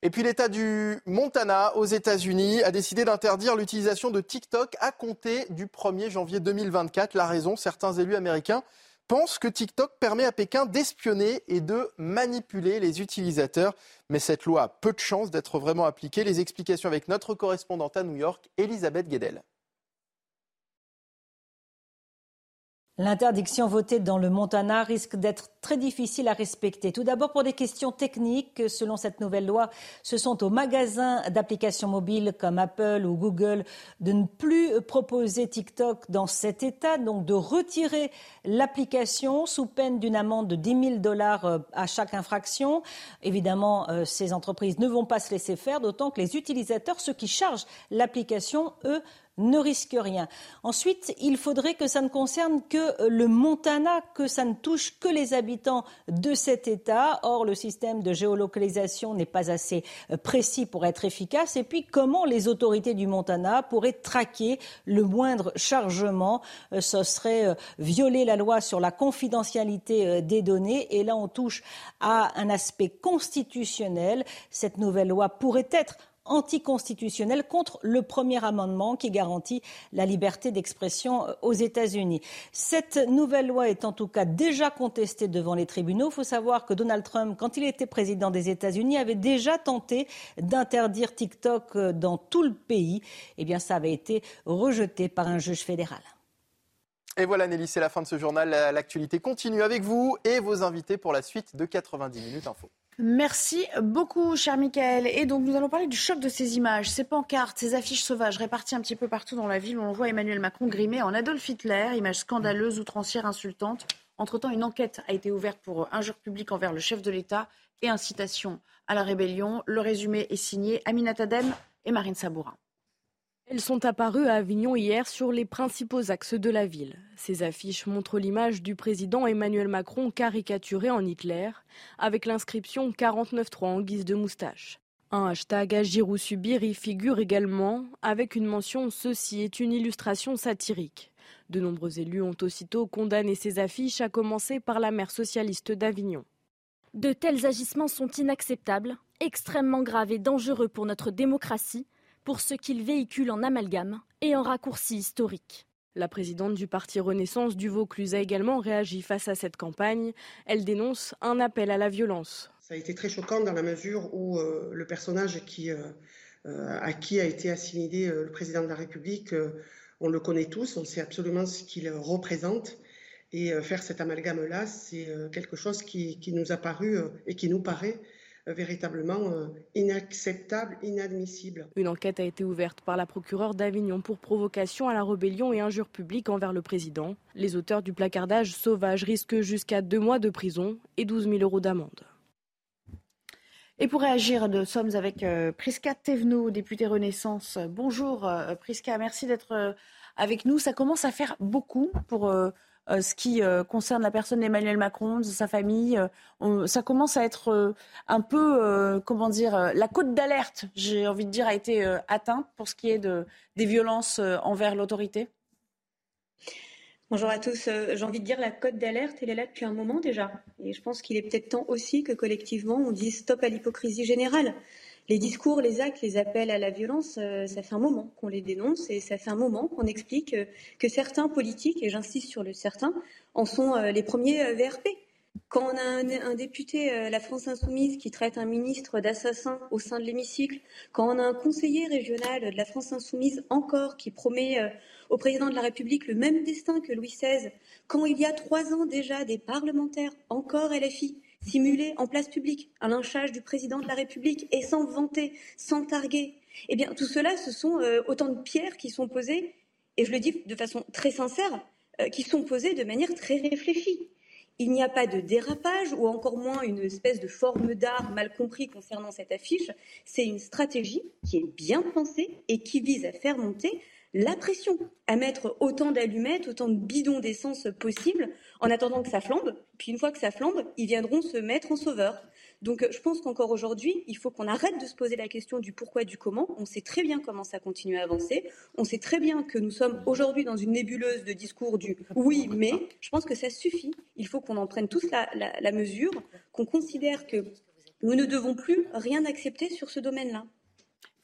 Et puis l'État du Montana aux États-Unis a décidé d'interdire l'utilisation de TikTok à compter du 1er janvier 2024. La raison, certains élus américains pensent que TikTok permet à Pékin d'espionner et de manipuler les utilisateurs. Mais cette loi a peu de chances d'être vraiment appliquée. Les explications avec notre correspondante à New York, Elisabeth Guedel. L'interdiction votée dans le Montana risque d'être très difficile à respecter. Tout d'abord pour des questions techniques. Selon cette nouvelle loi, ce sont aux magasins d'applications mobiles comme Apple ou Google de ne plus proposer TikTok dans cet état, donc de retirer l'application sous peine d'une amende de 10 000 dollars euh, à chaque infraction. Évidemment, euh, ces entreprises ne vont pas se laisser faire, d'autant que les utilisateurs, ceux qui chargent l'application, eux, ne risque rien. Ensuite, il faudrait que ça ne concerne que le Montana, que ça ne touche que les habitants de cet État. Or, le système de géolocalisation n'est pas assez euh, précis pour être efficace. Et puis, comment les autorités du Montana pourraient traquer le moindre chargement? Euh, Ce serait euh, violer la loi sur la confidentialité des données. Et là, on touche à un aspect constitutionnel. Cette nouvelle loi pourrait être anticonstitutionnelle contre le premier amendement qui garantit la liberté d'expression euh, aux États-Unis. Cette nouvelle loi est en tout cas déjà contestée devant les tribunaux. Il faut savoir que Donald Trump, quand il était président des États-Unis, avait déjà tenté d'interdire TikTok euh, dans tout le pays. Eh bien, ça avait été rejeté par un juge fédéral. Et voilà Nelly, c'est la fin de ce journal. L'actualité continue avec vous et vos invités pour la suite de 90 minutes info. Merci beaucoup, cher Michael. Et donc, nous allons parler du choc de ces images, ces pancartes, ces affiches sauvages réparties un petit peu partout dans la ville où on voit Emmanuel Macron grimé en Adolf Hitler, images scandaleuses, outrancières, insultantes. Entre-temps, une enquête a été ouverte pour injure publique envers le chef de l'État et incitation à la rébellion. Le résumé est signé Aminata Dem et Marine Sabourin. Elles sont apparues à Avignon hier sur les principaux axes de la ville. Ces affiches montrent l'image du président Emmanuel Macron caricaturé en Hitler, avec l'inscription 49.3 en guise de moustache. Un hashtag Agir ou subir y figure également, avec une mention Ceci est une illustration satirique. De nombreux élus ont aussitôt condamné ces affiches, à commencer par la maire socialiste d'Avignon. De tels agissements sont inacceptables, extrêmement graves et dangereux pour notre démocratie pour ce qu'il véhicule en amalgame et en raccourci historique. La présidente du parti Renaissance du Vaucluse a également réagi face à cette campagne. Elle dénonce un appel à la violence. Ça a été très choquant dans la mesure où euh, le personnage qui, euh, euh, à qui a été assimilé le président de la République, on le connaît tous, on sait absolument ce qu'il représente. Et faire cet amalgame-là, c'est quelque chose qui, qui, nous a paru et qui nous paraît euh, véritablement euh, inacceptable, inadmissible. Une enquête a été ouverte par la procureure d'Avignon pour provocation à la rébellion et injure publique envers le président. Les auteurs du placardage sauvage risquent jusqu'à deux mois de prison et 12 000 euros d'amende. Et pour réagir, nous sommes avec euh, Prisca Thévenot, députée Renaissance. Bonjour Prisca, merci d'être avec nous. Ça commence à faire beaucoup pour euh, ce qui euh, concerne la personne d'Emmanuel Macron, sa famille. Euh, ça commence à être un peu, comment dire, la côte d'alerte, j'ai envie de dire, a été atteinte pour ce qui est de, des violences envers l'autorité Bonjour à tous. J'ai envie de dire la cote d'alerte, elle est là depuis un moment déjà. Et je pense qu'il est peut-être temps aussi que collectivement on dise stop à l'hypocrisie générale les discours, les actes, les appels à la violence, euh, ça fait un moment qu'on les dénonce et ça fait un moment qu'on explique euh, que certains politiques, et j'insiste sur le certain, en sont euh, les premiers VRP. Quand on a un, député, la France insoumise, qui traite un ministre d'assassin au sein de l'hémicycle, quand on a un conseiller régional de la France insoumise encore qui promet au président de la République le même destin que Louis XVI, quand il y a trois ans déjà des parlementaires, encore LFI, simuler en place publique un lynchage du président de la République et sans vanter, sans targuer. Eh bien, tout cela, ce sont euh, autant de pierres qui sont posées, et je le dis de façon très sincère, euh, qui sont posées de manière très réfléchie. Il n'y a pas de dérapage ou encore moins une espèce de forme d'art mal compris concernant cette affiche. C'est une stratégie qui est bien pensée et qui vise à faire monter la pression à mettre autant d'allumettes, autant de bidons d'essence possible en attendant que ça flambe. Puis une fois que ça flambe, ils viendront se mettre en sauveur. Donc je pense qu'encore aujourd'hui, il faut qu'on arrête de se poser la question du pourquoi, du comment. On sait très bien comment ça continue à avancer. On sait très bien que nous sommes aujourd'hui dans une nébuleuse de discours du oui, mais je pense que ça suffit. Il faut qu'on en prenne tous la, la mesure, qu'on considère que nous ne devons plus rien accepter sur ce domaine-là.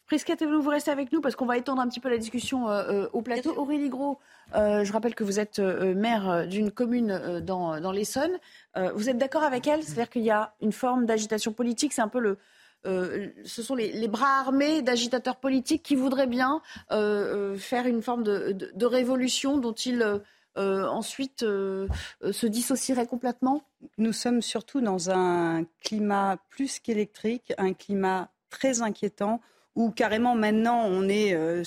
Prisca vous restez avec nous parce qu'on va étendre un petit peu la discussion euh, euh, au plateau. Aurélie Gros, euh, je rappelle que vous êtes maire d'une commune dans, dans l'Essonne. vous êtes d'accord avec elle? C'est-à-dire qu'il y a une forme d'agitation politique, c'est un peu le, ce sont les, bras armés d'agitateurs politiques qui voudraient bien faire une forme de, de révolution dont ils ensuite se dissocieraient complètement? Nous sommes surtout dans un climat plus qu'électrique, un climat très inquiétant où carrément maintenant on est euh,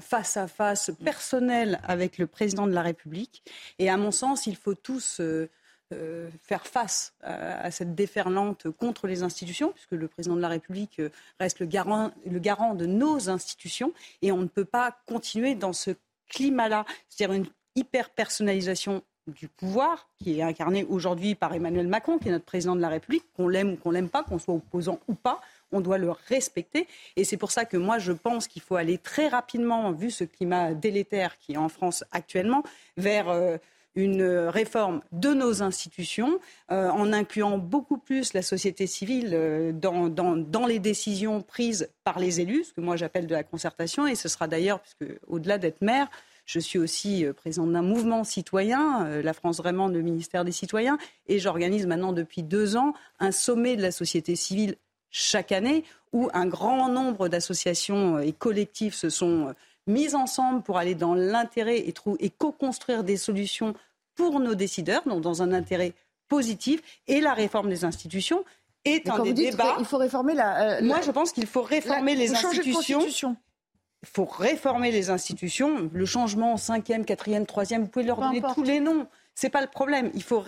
face à face personnel avec le président de la République. Et à mon sens, il faut tous euh, euh, faire face à, cette déferlante contre les institutions, puisque le président de la République reste le garant, le garant de nos institutions, et on ne peut pas continuer dans ce climat-là, c'est-à-dire une hyper-personnalisation du pouvoir, qui est incarné aujourd'hui par Emmanuel Macron, qui est notre président de la République, qu'on l'aime ou qu'on l'aime pas, qu'on soit opposant ou pas, on doit le respecter. Et c'est pour ça que moi, je pense qu'il faut aller très rapidement, vu ce climat délétère qui est en France actuellement, vers... Euh, une réforme de nos institutions euh, en incluant beaucoup plus la société civile euh, dans, les décisions prises par les élus, ce que moi j'appelle de la concertation. Et ce sera d'ailleurs, puisque au-delà d'être maire, je suis aussi présidente d'un mouvement citoyen, la France vraiment, le ministère des citoyens, et j'organise maintenant depuis deux ans un sommet de la société civile chaque année où un grand nombre d'associations et collectifs se sont mis ensemble pour aller dans l'intérêt et, et co-construire des solutions pour nos décideurs, donc dans un intérêt positif, et la réforme des institutions est un des débats. Il faut réformer la. Euh, Moi, je pense qu'il faut réformer les institutions. il faut réformer les institutions. Le changement, cinquième, quatrième, troisième, vous pouvez leur donner tous les noms. C'est pas le problème. Il faut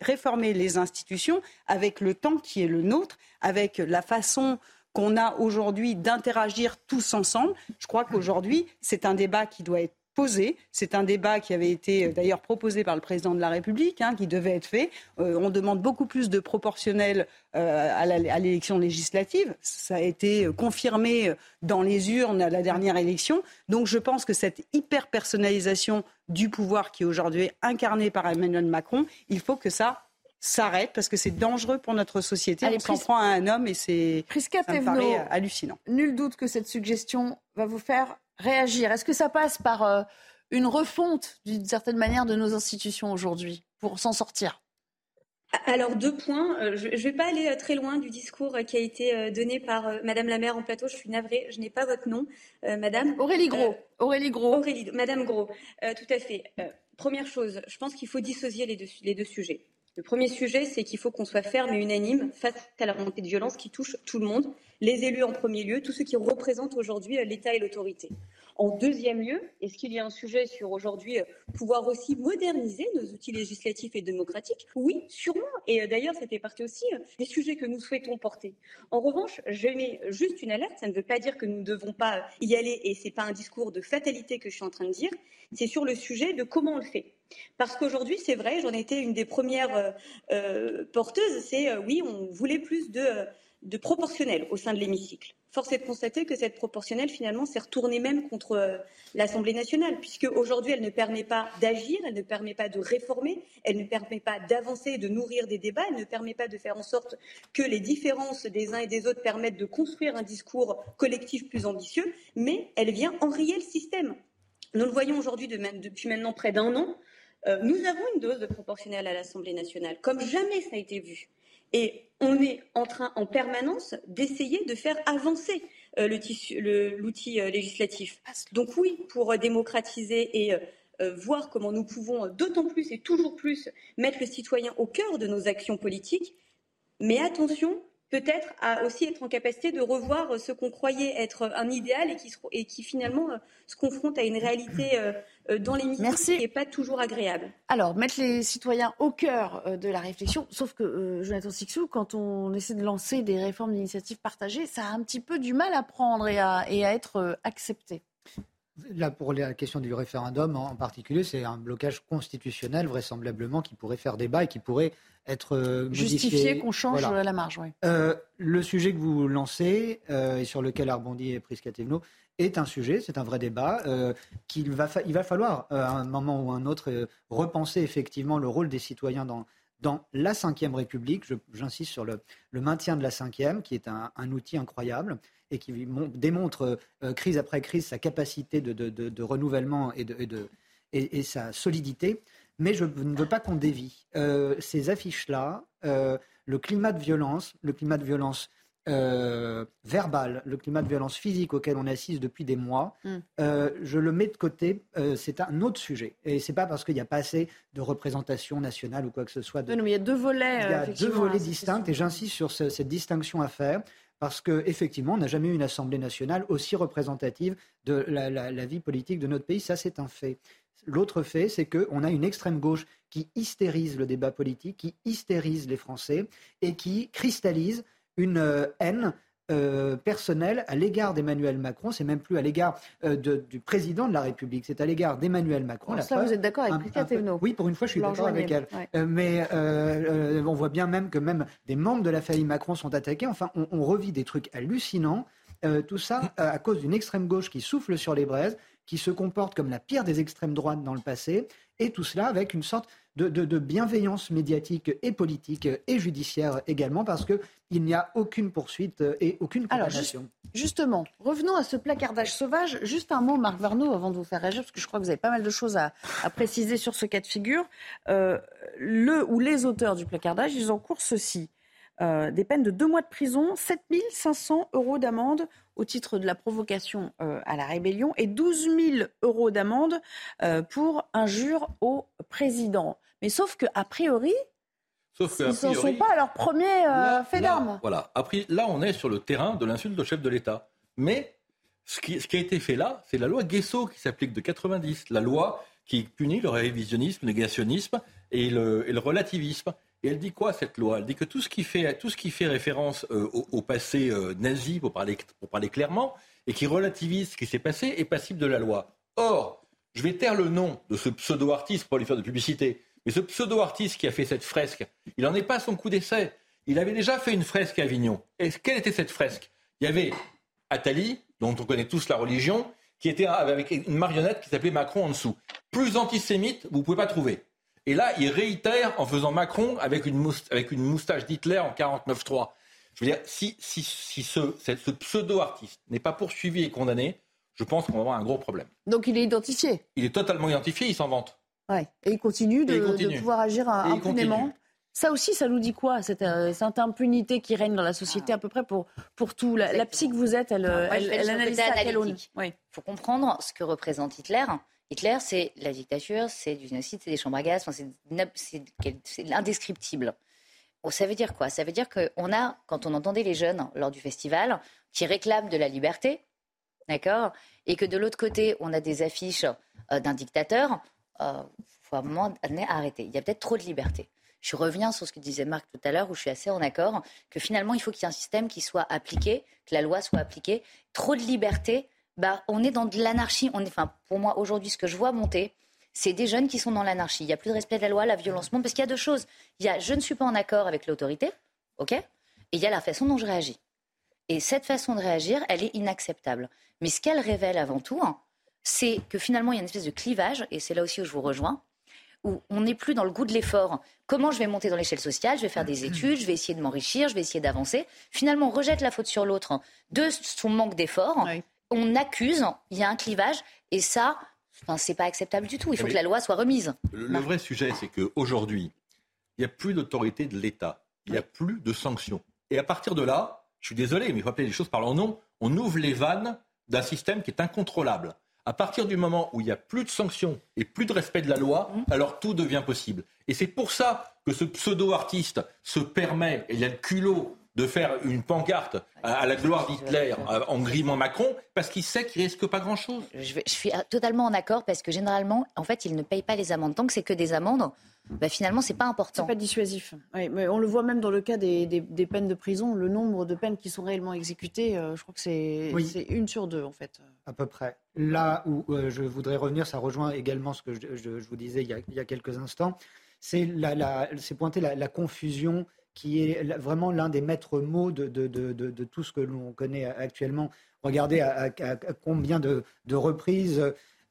réformer les institutions avec le temps qui est le nôtre, avec la façon qu'on a aujourd'hui d'interagir tous ensemble. Je crois qu'aujourd'hui, c'est un débat qui doit être posé. C'est un débat qui avait été euh, d'ailleurs proposé par le président de la République, hein, qui devait être fait. Euh, on demande beaucoup plus de proportionnel euh, à l'élection législative. Ça a été confirmé dans les urnes à la dernière élection. Donc je pense que cette hyper-personnalisation du pouvoir qui est aujourd'hui incarnée par Emmanuel Macron, il faut que ça s'arrête parce que c'est dangereux pour notre société. on s'en prend à un homme et c'est hallucinant. Nul doute que cette suggestion va vous faire réagir Est-ce que ça passe par euh, une refonte, d'une certaine manière, de nos institutions aujourd'hui pour s'en sortir? Alors deux points. Euh, je ne vais pas aller euh, très loin du discours qui a été donné par Madame la maire en plateau. Je suis navrée, je n'ai pas votre nom, Madame. Aurélie Gros. Aurélie Gros. Aurélie, Madame Gros. tout à fait. première chose, je pense qu'il faut dissocier les deux, les deux sujets. Le premier sujet, c'est qu'il faut qu'on soit ferme et unanime face à la remontée de violence qui touche tout le monde, les élus en premier lieu, tous ceux qui représentent aujourd'hui l'État et l'autorité. En deuxième lieu, est-ce qu'il y a un sujet sur aujourd'hui euh, pouvoir aussi moderniser nos outils législatifs et démocratiques? Oui, sûrement. Et euh, d'ailleurs, ça fait partie aussi euh, des sujets que nous souhaitons porter. En revanche, je mets juste une alerte. Ça ne veut pas dire que nous ne devons pas y aller et ce n'est pas un discours de fatalité que je suis en train de dire. C'est sur le sujet de comment on le fait. Parce qu'aujourd'hui, c'est vrai, j'en étais une des premières porteuses, c'est oui, on voulait plus de, de proportionnel au sein de l'hémicycle. Force est de constater que cette proportionnelle, finalement, s'est retournée même contre euh, l'Assemblée nationale, puisque aujourd'hui, elle ne permet pas d'agir, elle ne permet pas de réformer, elle ne permet pas d'avancer de nourrir des débats, elle ne permet pas de faire en sorte que les différences des uns et des autres permettent de construire un discours collectif plus ambitieux, mais elle vient enrayer le système. Nous le voyons aujourd'hui depuis maintenant près d'un an. Euh, nous avons une dose de proportionnelle à l'Assemblée nationale, comme jamais ça a été vu. Et on est en train en permanence d'essayer de faire avancer euh, l'outil euh, législatif. Donc oui, pour démocratiser et euh, voir comment nous pouvons d'autant plus et toujours plus mettre le citoyen au cœur de nos actions politiques. Mais attention, peut-être à aussi être en capacité de revoir ce qu'on croyait être un idéal et qui, et qui finalement euh, se confronte à une réalité euh, euh, dans l'hémicycle qui n'est pas toujours agréable. Alors, mettre les citoyens au cœur de la réflexion, sauf que, Jonathan Sixou, quand on essaie de lancer des réformes d'initiative partagée, ça a un petit peu du mal à prendre et à, et à être accepté. Là, pour la question du référendum en particulier, c'est un blocage constitutionnel vraisemblablement qui pourrait faire débat et qui pourrait être euh, justifié qu'on change la marge. Euh, le sujet que vous lancez euh, et sur lequel a rebondi Priscatevno est un sujet, c'est un vrai débat qu'il va, il va falloir à un moment ou un autre repenser effectivement le rôle des citoyens dans, dans la Ve République. J'insiste sur le, maintien de la Ve, qui est un, outil incroyable et qui démontre crise après crise sa capacité de, renouvellement et sa solidité mais je ne veux pas qu'on dévie. Euh, ces affiches-là, euh, le climat de violence, le climat de violence euh, verbale, le climat de violence physique auquel on assiste depuis des mois, mm. je le mets de côté. c'est un autre sujet. Et c'est pas parce qu'il n'y a pas assez de représentation nationale ou quoi que ce soit. De... Non, mais il y a deux volets. Il y a deux volets distincts et j'insiste sur cette distinction à faire parce qu'effectivement, on n'a jamais eu une Assemblée nationale aussi représentative de la, vie politique de notre pays. Ça, c'est un fait. L'autre fait, c'est qu'on a une extrême gauche qui hystérise le débat politique, qui hystérise les Français et qui cristallise une euh, haine euh, personnelle à l'égard d'Emmanuel Macron. C'est même plus à l'égard euh, du président de la République, c'est à l'égard d'Emmanuel Macron. ça, vous êtes d'accord avec Brigitte Oui, pour une fois, je suis d'accord avec elle. mais on voit bien même que même des membres de la famille Macron sont attaqués. Enfin, on, on revit des trucs hallucinants. tout ça à cause d'une extrême gauche qui souffle sur les braises, qui se comporte comme la pire des extrêmes droites dans le passé, et tout cela avec une sorte de, bienveillance médiatique et politique et judiciaire également, parce qu'il n'y a aucune poursuite et aucune condamnation. Alors, justement, revenons à ce placardage sauvage. Juste un mot, Marc Varnaud, avant de vous faire réagir, parce que je crois que vous avez pas mal de choses à, préciser sur ce cas de figure. Euh, le ou les auteurs du placardage, ils encourent ceci. Euh, des peines de deux mois de prison, 7500 euros d'amende au titre de la provocation euh, à la rébellion et 12 000 euros d'amende euh, pour injure au président. Mais sauf qu'a priori, Sauf ils ne sont pas à leur premier fait d'armes. Voilà. Après, là, on est sur le terrain de l'insulte au chef de l'État. Mais ce qui, ce qui, a été fait là, c'est la loi Guesso qui s'applique de 90. La loi qui punit le révisionnisme, le négationnisme et le, et le relativisme. Et elle dit quoi cette loi? Elle dit que tout ce qui fait, référence euh, au, passé euh, nazi, pour parler, clairement, et qui relativise ce qui s'est passé, est passible de la loi. Or, je vais taire le nom de ce pseudo-artiste pour lui faire de publicité, mais ce pseudo-artiste qui a fait cette fresque, il n'en est pas à son coup d'essai. Il avait déjà fait une fresque à Avignon. Quelle était cette fresque? Il y avait Attali, dont on connaît tous la religion, qui était avec une marionnette qui s'appelait Macron en dessous. Plus antisémite, vous ne pouvez pas trouver. Et là, il réitère en faisant Macron avec une, moustache, d'Hitler en 49-3. Je veux dire, si, ce, ce pseudo-artiste n'est pas poursuivi et condamné, je pense qu'on va avoir un gros problème. Donc il est identifié Il est totalement identifié, il s'en vante. Ouais. Et il continue de, pouvoir agir impunément. Ça aussi, ça nous dit quoi cette, euh, cette, impunité qui règne dans la société à peu près pour, pour tout La, la psy que vous êtes, elle, elle, analyse ça à quel Il faut comprendre ce que représente Hitler. Hitler, c'est la dictature, c'est du génocide, c'est des chambres à gaz, c'est l'indescriptible. Oh, ça veut dire quoi? Ça veut dire qu'on a, quand on entendait les jeunes lors du festival, qui réclament de la liberté, d'accord? Et que de l'autre côté, on a des affiches euh, d'un dictateur, il euh, faut à un moment donné arrêter. Il y a peut-être trop de liberté. Je reviens sur ce que disait Marc tout à l'heure, où je suis assez en accord, que finalement, il faut qu'il y ait un système qui soit appliqué, que la loi soit appliquée. Trop de liberté, bah, on est dans de l'anarchie. enfin, pour moi, aujourd'hui, ce que je vois monter, c'est des jeunes qui sont dans l'anarchie. Il n'y a plus de respect de la loi, la violence monte, parce qu'il y a deux choses. Il y a je ne suis pas en accord avec l'autorité, ok Et il y a la façon dont je réagis. Et cette façon de réagir, elle est inacceptable. Mais ce qu'elle révèle avant tout, hein, c'est que finalement, il y a une espèce de clivage, et c'est là aussi où je vous rejoins, où on n'est plus dans le goût de l'effort. Comment je vais monter dans l'échelle sociale? Je vais faire des études, je vais essayer de m'enrichir, je vais essayer d'avancer. Finalement, on rejette la faute sur l'autre de son manque d'effort on accuse, il y a un clivage, et ça, enfin, c'est pas acceptable du tout. Il faut que la loi soit remise. Le, vrai sujet, c'est qu'aujourd'hui, il n'y a plus d'autorité de l'État, il n'y a plus de sanctions. Et à partir de là, je suis désolé, mais il faut appeler les choses par leur nom, on ouvre les vannes d'un système qui est incontrôlable. À partir du moment où il n'y a plus de sanctions et plus de respect de la loi, mmh. alors tout devient possible. Et c'est pour ça que ce pseudo-artiste se permet, et il a le culot de faire une pancarte à, la gloire d'Hitler en grimant Macron parce qu'il sait qu'il risque pas grand-chose. Je, suis totalement en accord parce que généralement, en fait, il ne paye pas les amendes. Tant que c'est que des amendes, bah, finalement, c'est pas important. C'est pas dissuasif. mais on le voit même dans le cas des, peines de prison, le nombre de peines qui sont réellement exécutées, euh, je crois que c'est une sur deux, en fait. À peu près. Là où euh, je voudrais revenir, ça rejoint également ce que je, vous disais il y, a, quelques instants, c'est pointer la confusion qui est vraiment l'un des maîtres mots de, tout ce que l'on connaît actuellement. Regardez à, combien de, reprises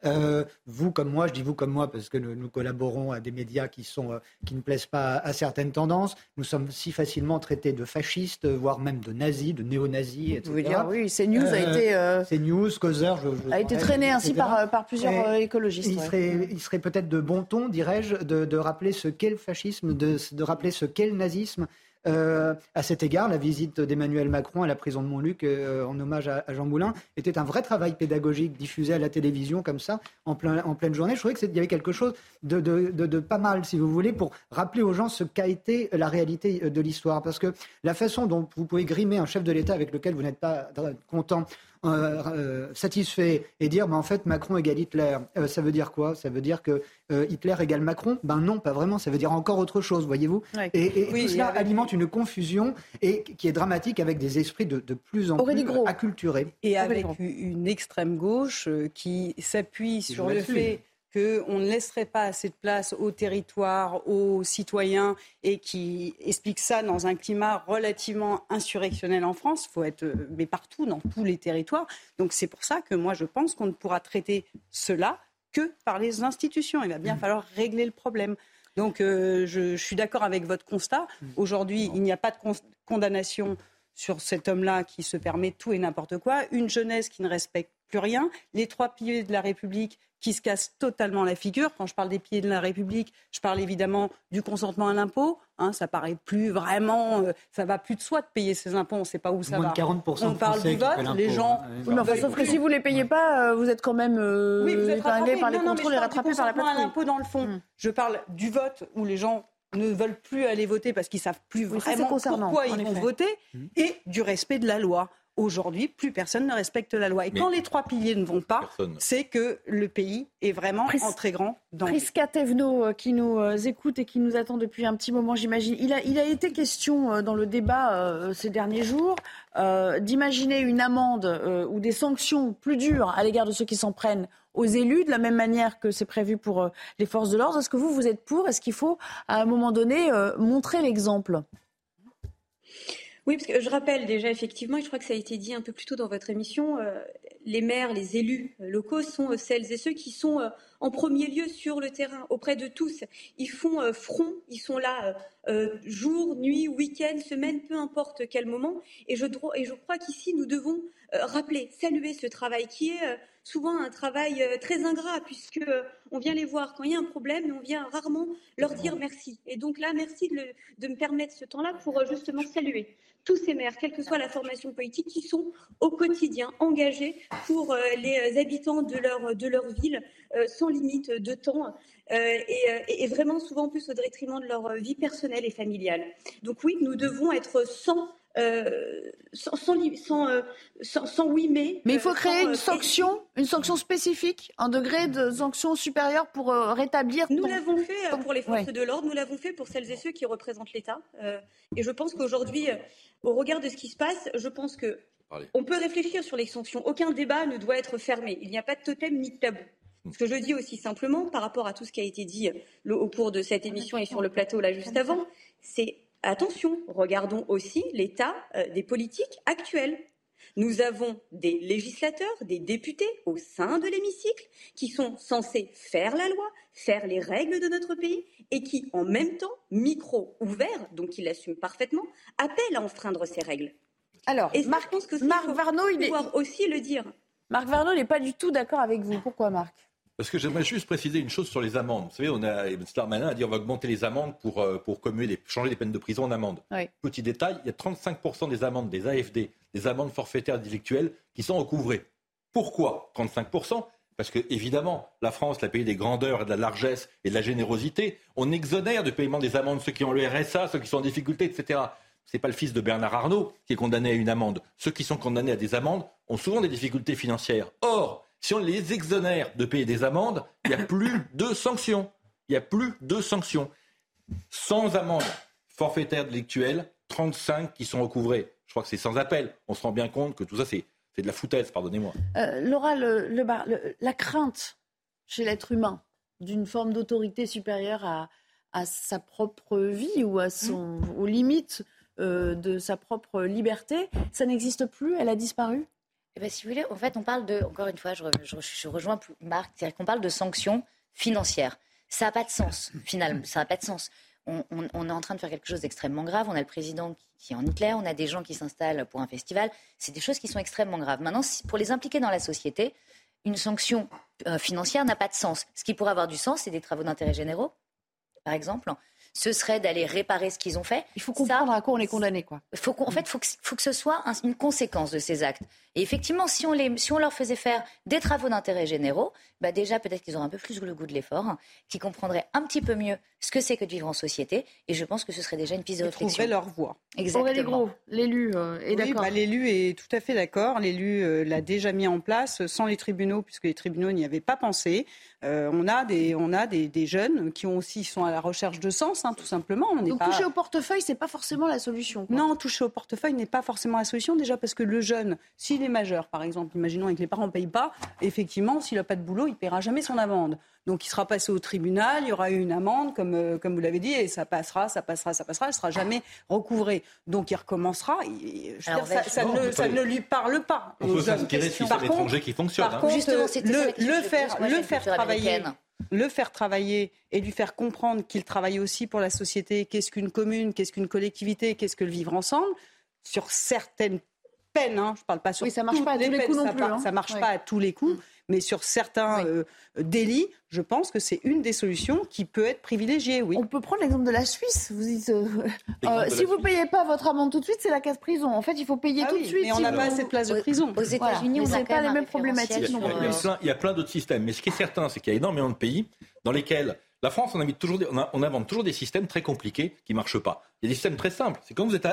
euh, vous comme moi, je dis vous comme moi parce que nous, collaborons à des médias qui, sont, euh, qui ne plaisent pas à, certaines tendances. Nous sommes si facilement traités de fascistes, voire même de nazis, de néo-nazis, etc. Vous voulez dire, oui, CNews a euh, été. CNews, Causeur, je, a été traîné ainsi par, par plusieurs écologistes. Il serait, il serait peut-être de bon ton, dirais-je, de, de, rappeler ce qu'est le fascisme, de, de rappeler ce qu'est le nazisme. Euh, à cet égard, la visite d'Emmanuel Macron à la prison de Montluc euh, en hommage à, Jean Moulin était un vrai travail pédagogique diffusé à la télévision comme ça en, plein, en pleine journée. Je trouvais qu'il y avait quelque chose de, de, pas mal, si vous voulez, pour rappeler aux gens ce qu'a été la réalité euh, de l'histoire. Parce que la façon dont vous pouvez grimer un chef de l'État avec lequel vous n'êtes pas content euh, euh, satisfait et dire bah, en fait Macron égale Hitler, euh, ça veut dire quoi? Ça veut dire que Hitler égale Macron? Ben non, pas vraiment. Ça veut dire encore autre chose, voyez-vous? Et, tout cela alimente une confusion et qui est dramatique avec des esprits de, plus en plus acculturés. Et avec une extrême gauche qui s'appuie sur le fait qu'on ne laisserait pas assez de place au territoire, aux citoyens, et qui explique ça dans un climat relativement insurrectionnel en France, faut être, euh, mais partout, dans tous les territoires. Donc c'est pour ça que moi je pense qu'on ne pourra traiter cela que par les institutions. Il va bien mmh. falloir régler le problème. Donc euh, je, suis d'accord avec votre constat. Mmh. Aujourd'hui, il n'y a pas de condamnation sur cet homme-là qui se permet tout et n'importe quoi, une jeunesse qui ne respecte plus rien, les trois piliers de la République qui se cassent totalement la figure. Quand je parle des piliers de la République, je parle évidemment du consentement à l'impôt. Hein, ça paraît plus vraiment, euh, ça va plus de soi de payer ses impôts. On ne sait pas où ça Moins va. De 40% on parle du vote, les gens. Hein. sauf que si vous les payez pas, euh, vous êtes quand même euh, oui, vous êtes par les contrôles et rattrapés par la patrouille. à l'impôt dans le fond. Hmm. Je parle du vote où les gens ne veulent plus aller voter parce qu'ils savent plus vraiment pourquoi ils vont voter hmm. et du respect de la loi. Aujourd'hui, plus personne ne respecte la loi. Et quand les trois piliers ne vont pas, c'est que le pays est vraiment en très grand danger. Prisca Tevno, euh, qui nous euh, écoute et qui nous attend depuis un petit moment, j'imagine. Il a, il a été question euh, dans le débat ces derniers jours d'imaginer une amende ou des sanctions plus dures à l'égard de ceux qui s'en prennent aux élus, de la même manière que c'est prévu pour les forces de l'ordre. Est-ce que vous, vous êtes pour? Est-ce qu'il faut, à un moment donné, montrer l'exemple? Oui, parce que je rappelle déjà effectivement, et je crois que ça a été dit un peu plus tôt dans votre émission, euh, les maires, les élus locaux sont euh, celles et ceux qui sont euh, en premier lieu sur le terrain, auprès de tous. Ils font front, ils sont là jour, nuit, week-end, semaine, peu importe quel moment. Et je crois qu'ici, nous devons rappeler, saluer ce travail qui est souvent un travail très ingrat, puisque on vient les voir quand il y a un problème, mais on vient rarement leur dire merci. Et donc là, merci de, me permettre ce temps-là pour justement saluer tous ces maires, quelle que soit la formation politique, qui sont au quotidien engagés pour euh, les habitants de leur, de leur ville, euh, sans limite de temps, euh, et, vraiment souvent plus au détriment de leur vie personnelle et familiale. Donc oui, nous devons être sans sans, sans, sans, oui mais. Mais il faut créer une sanction, une sanction spécifique, un degré de sanction supérieure pour rétablir. Nous l'avons fait pour les forces de l'ordre, nous l'avons fait pour celles et ceux qui représentent l'État. et je pense qu'aujourd'hui, au regard de ce qui se passe, je pense que on peut réfléchir sur les sanctions. Aucun débat ne doit être fermé. Il n'y a pas de totem ni de tabou. Ce que je dis aussi simplement, par rapport à tout ce qui a été dit euh, au cours de cette émission et sur le plateau là juste avant, c'est attention, regardons aussi l'état euh, des politiques actuelles. Nous avons des législateurs, des députés au sein de l'hémicycle qui sont censés faire la loi, faire les règles de notre pays et qui, en même temps, micro ouvert, donc il assume parfaitement, appellent à enfreindre ces règles. Alors, et Marc, que Marc Varno, il est aussi le dire. Marc Varno n'est pas du tout d'accord avec vous. Pourquoi, Marc? Parce que j'aimerais juste préciser une chose sur les amendes. Vous savez, on a, M. Darmanin a dit on va augmenter les amendes pour, euh, pour changer les peines de prison en amende. Petit détail, il y a 35% des amendes des AFD, des amendes forfaitaires délictuelles, qui sont recouvrées. Pourquoi 35% parce que, évidemment, la France, la pays des grandeurs et de la largesse et de la générosité, on exonère de paiement des amendes ceux qui ont le RSA, ceux qui sont en difficulté, etc. Ce n'est pas le fils de Bernard Arnault qui est condamné à une amende. Ceux qui sont condamnés à des amendes ont souvent des difficultés financières. Or, si on les exonère de payer des amendes, il n'y a plus de sanctions. Il n'y a plus de sanctions. Sans amende forfaitaire délictuelle, 35 qui sont recouvrées. Je crois que c'est sans appel. On se rend bien compte que tout ça, c'est c'est de la foutaise, pardonnez-moi. Euh, Laura, la crainte chez l'être humain d'une forme d'autorité supérieure à, sa propre vie ou à son, mmh. aux limites euh, de sa propre liberté, ça n'existe plus Elle a disparu? Eh ben, si vous voulez, en fait, on parle de, encore une fois, je, rejoins Marc, c'est-à-dire qu'on parle de sanctions financières. Ça n'a pas de sens, finalement, ça pas de sens on, est en train de faire quelque chose d'extrêmement grave. On a le président qui, est en Hitler, on a des gens qui s'installent pour un festival. C'est des choses qui sont extrêmement graves. Maintenant, pour les impliquer dans la société, une sanction euh, financière n'a pas de sens. Ce qui pourrait avoir du sens, c'est des travaux d'intérêt généraux, par exemple. Ce serait d'aller réparer ce qu'ils ont fait. Il faut comprendre à quoi on est condamné, quoi. Faut en fait, faut que, faut que ce soit une conséquence de ces actes. Et effectivement, si on, les, si on leur faisait faire des travaux d'intérêt généraux, bah déjà peut-être qu'ils auraient un peu plus le goût de l'effort, hein, qu'ils comprendraient un petit peu mieux ce que c'est que de vivre en société. Et je pense que ce serait déjà une piste de réflexion. Ils leur voix. Exactement. l'élu euh, est d'accord. Bah, l'élu est tout à fait d'accord. L'élu euh, l'a déjà mis en place sans les tribunaux, puisque les tribunaux n'y avaient pas pensé. Euh, on a, des, on a des, des, jeunes qui ont aussi sont à la recherche de sens, hein, tout simplement. On Donc toucher au portefeuille, c'est pas forcément la solution. Quoi. Non, toucher au portefeuille n'est pas forcément la solution. Déjà parce que le jeune, s'il est majeur, par exemple, imaginons que les parents ne payent pas, effectivement, s'il n'a pas de boulot, il ne paiera jamais son amende. Donc il sera passé au tribunal, il y aura eu une amende, comme, euh, comme vous l'avez dit, et ça passera, ça passera, ça passera, elle ne sera jamais recouvrée. Donc il recommencera. ça, ne, ça, ne, lui parle pas. On peut s'inspirer sur l'étranger qui fonctionne. Par hein. contre, le, le, faire, le faire travailler le faire travailler et lui faire comprendre qu'il travaille aussi pour la société, qu'est-ce qu'une commune, qu'est-ce qu'une collectivité, qu'est-ce que le vivre ensemble, sur certaines peines, hein, je ne parle pas sur oui, ça marche pas à tous les coups non plus. Ça, hein. marche pas à tous les coups. Mm mais sur certains euh, délits, je pense que c'est une des solutions qui peut être privilégiée, oui. On peut prendre l'exemple de la Suisse. Vous dites, euh, euh, si vous ne payez pas votre amende tout de suite, c'est la case prison. En fait, il faut payer ah tout de suite. Mais on n'a pas assez de place de prison. Aux États-Unis, on n'a pas les mêmes problématiques. Il y a plein, d'autres systèmes. Mais ce qui est certain, c'est qu'il y a énormément de pays dans lesquels la France, on, toujours on, invente toujours des systèmes très compliqués qui ne marchent pas. Il y a des systèmes très simples. C'est quand vous, êtes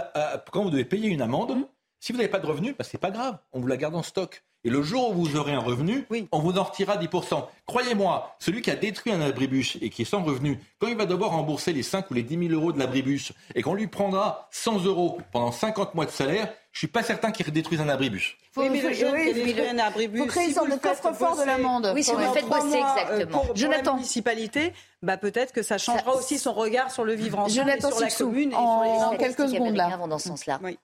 quand vous devez payer une amende, mmh. Si vous n'avez pas de revenus, bah, ce n'est pas grave. On vous la garde en stock. Et le jour où vous aurez un revenu, on vous en retirera 10%. Croyez-moi, celui qui a détruit un abribus et qui est sans revenu, quand il va devoir rembourser les 5 ou les 10 000 euros de l'abribus et qu'on lui prendra 100 euros pendant 50 mois de salaire, je suis pas certain qu'il détruise un abribus. Faut, oui, mais le jeune un abribus, faut créer une sorte de coffre-fort de l'amende. Oui, si vous le faites bosser, exactement. Pour, pour la municipalité, bah peut-être que ça changera aussi son regard sur le vivre ensemble, et sur la commune et sur les quelques secondes là. dans ce sens-là. Oui.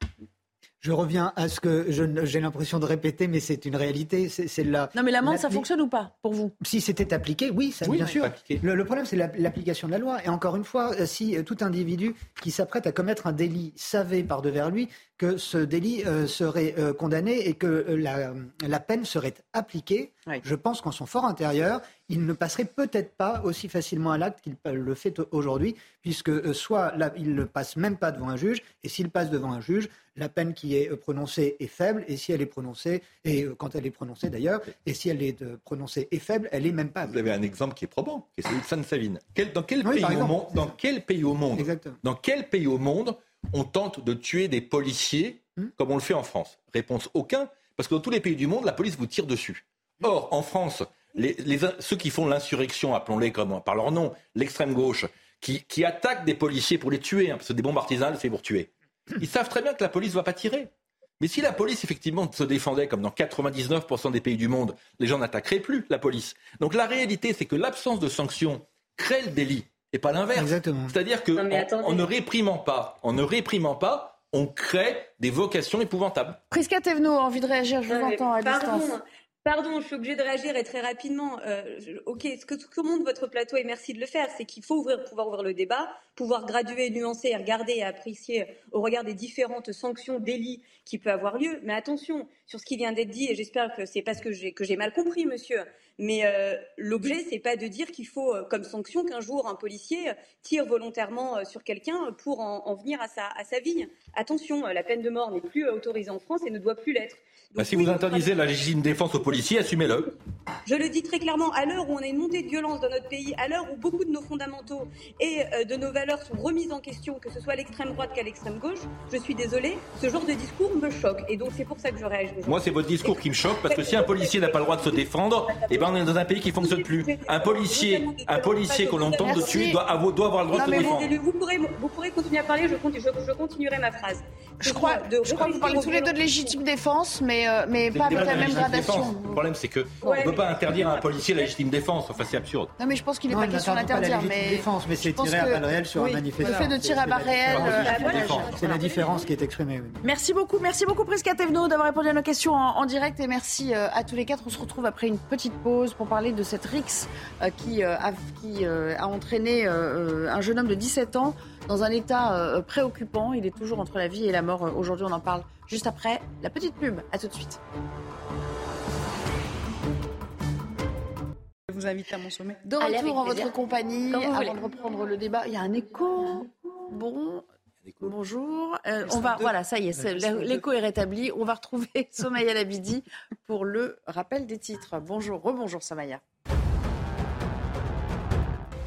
Je reviens à ce que j'ai l'impression de répéter, mais c'est une réalité. C'est la. Non, mais l'amende, ça fonctionne ou pas pour vous? Si c'était appliqué, oui, ça bien sûr. Le, le, problème, c'est l'application de la loi. Et encore une fois, euh, si euh, tout individu qui s'apprête à commettre un délit savait par devers lui que ce délit euh, serait condamné et que la, la, peine serait appliquée, je pense qu'en son fort intérieur, il ne passerait peut-être pas aussi facilement à l'acte qu'il le fait aujourd'hui, puisque soit là, il ne passe même pas devant un juge, et s'il passe devant un juge, la peine qui est prononcée est faible, et si elle est prononcée, et quand elle est prononcée d'ailleurs, et si elle est prononcée est faible, elle est même pas. Vous avez un exemple qui est probant, qui est celui de Sainte-Savine. dans, quel pays au monde, dans quel pays au monde, dans quel pays au monde, on tente de tuer des policiers hmm comme on le fait en France Réponse aucun, parce que dans tous les pays du monde, la police vous tire dessus. Or, en France, les, ceux qui font l'insurrection, appelons-les comme par leur nom, l'extrême gauche, qui, qui, attaquent des policiers pour les tuer, hein, parce que des bombes artisanales, c'est pour tuer. Ils savent très bien que la police ne va pas tirer. Mais si la police, effectivement, se défendait comme dans 99% des pays du monde, les gens n'attaqueraient plus la police. Donc la réalité, c'est que l'absence de sanctions crée le délit et pas l'inverse. C'est-à-dire qu'en ne réprimant pas, en ne réprimant pas, on crée des vocations épouvantables. Prisca Thévenot, envie de réagir, je vous entends à distance. Pardon, je suis obligée de réagir et très rapidement. Euh, ok, ce que tout le monde votre plateau et merci de le faire, c'est qu'il faut pouvoir ouvrir le débat, pouvoir graduer, nuancer, regarder et apprécier au regard des différentes sanctions, délits qui peuvent avoir lieu. Mais attention sur ce qui vient d'être dit, et j'espère que c'est parce que j'ai mal compris, monsieur. Mais euh, l'objet, c'est pas de dire qu'il faut, euh, comme sanction, qu'un jour un policier tire volontairement euh, sur quelqu'un pour en, en, venir à sa vie. Attention, la peine de mort n'est plus autorisée en France et ne doit plus l'être. Bah, si vous interdisez la légitime défense aux policiers, assumez-le. Je le dis très clairement, à l'heure où on a une montée de violence dans notre pays, à l'heure où beaucoup de nos fondamentaux et euh, de nos valeurs sont remises en question, que ce soit à l'extrême droite qu'à l'extrême gauche, je suis désolée, ce genre de discours me choque. Et donc c'est pour ça que je réagis. Moi, c'est votre discours qui me choque, parce que si un policier n'a pas le droit de se défendre, eh ben on est dans un pays qui ne fonctionne plus. Un policier, un policier qu'on entend de tuer doit, avoir, le droit de se défendre. Vous pourrez, vous pourrez continuer à parler, je, je, continuerai ma phrase. Je crois, je crois que vous parlez tous les deux de légitime défense, mais, euh, mais pas avec la même gradation. Le problème, c'est qu'on ne peut pas interdire à un policier la légitime défense. Enfin, c'est absurde. Non, mais je pense qu'il n'est pas question d'interdire. Mais défense, mais c'est tirer à balles réelles sur un manifestant. Le fait de tirer à balles réelles. C'est la différence qui est exprimée. Merci beaucoup, merci beaucoup, Prisca Tevno, d'avoir répondu à nos questions en direct. Et merci euh, à tous les quatre. On se retrouve après une petite pause pour parler de cette RIX euh, qui a entraîné un jeune homme de 17 ans dans un état euh, préoccupant. Il est toujours entre la vie et la mort. Aujourd'hui, on en parle juste après la petite pub. À tout de suite. vous inviter à mon sommet. De retour en votre compagnie, avant de reprendre le débat, il y a un écho. Bon, Bonjour. Euh, on va, voilà, ça y est, l'écho est rétabli. On va retrouver Somaya Labidi pour le rappel des titres. Bonjour, rebonjour Somaya.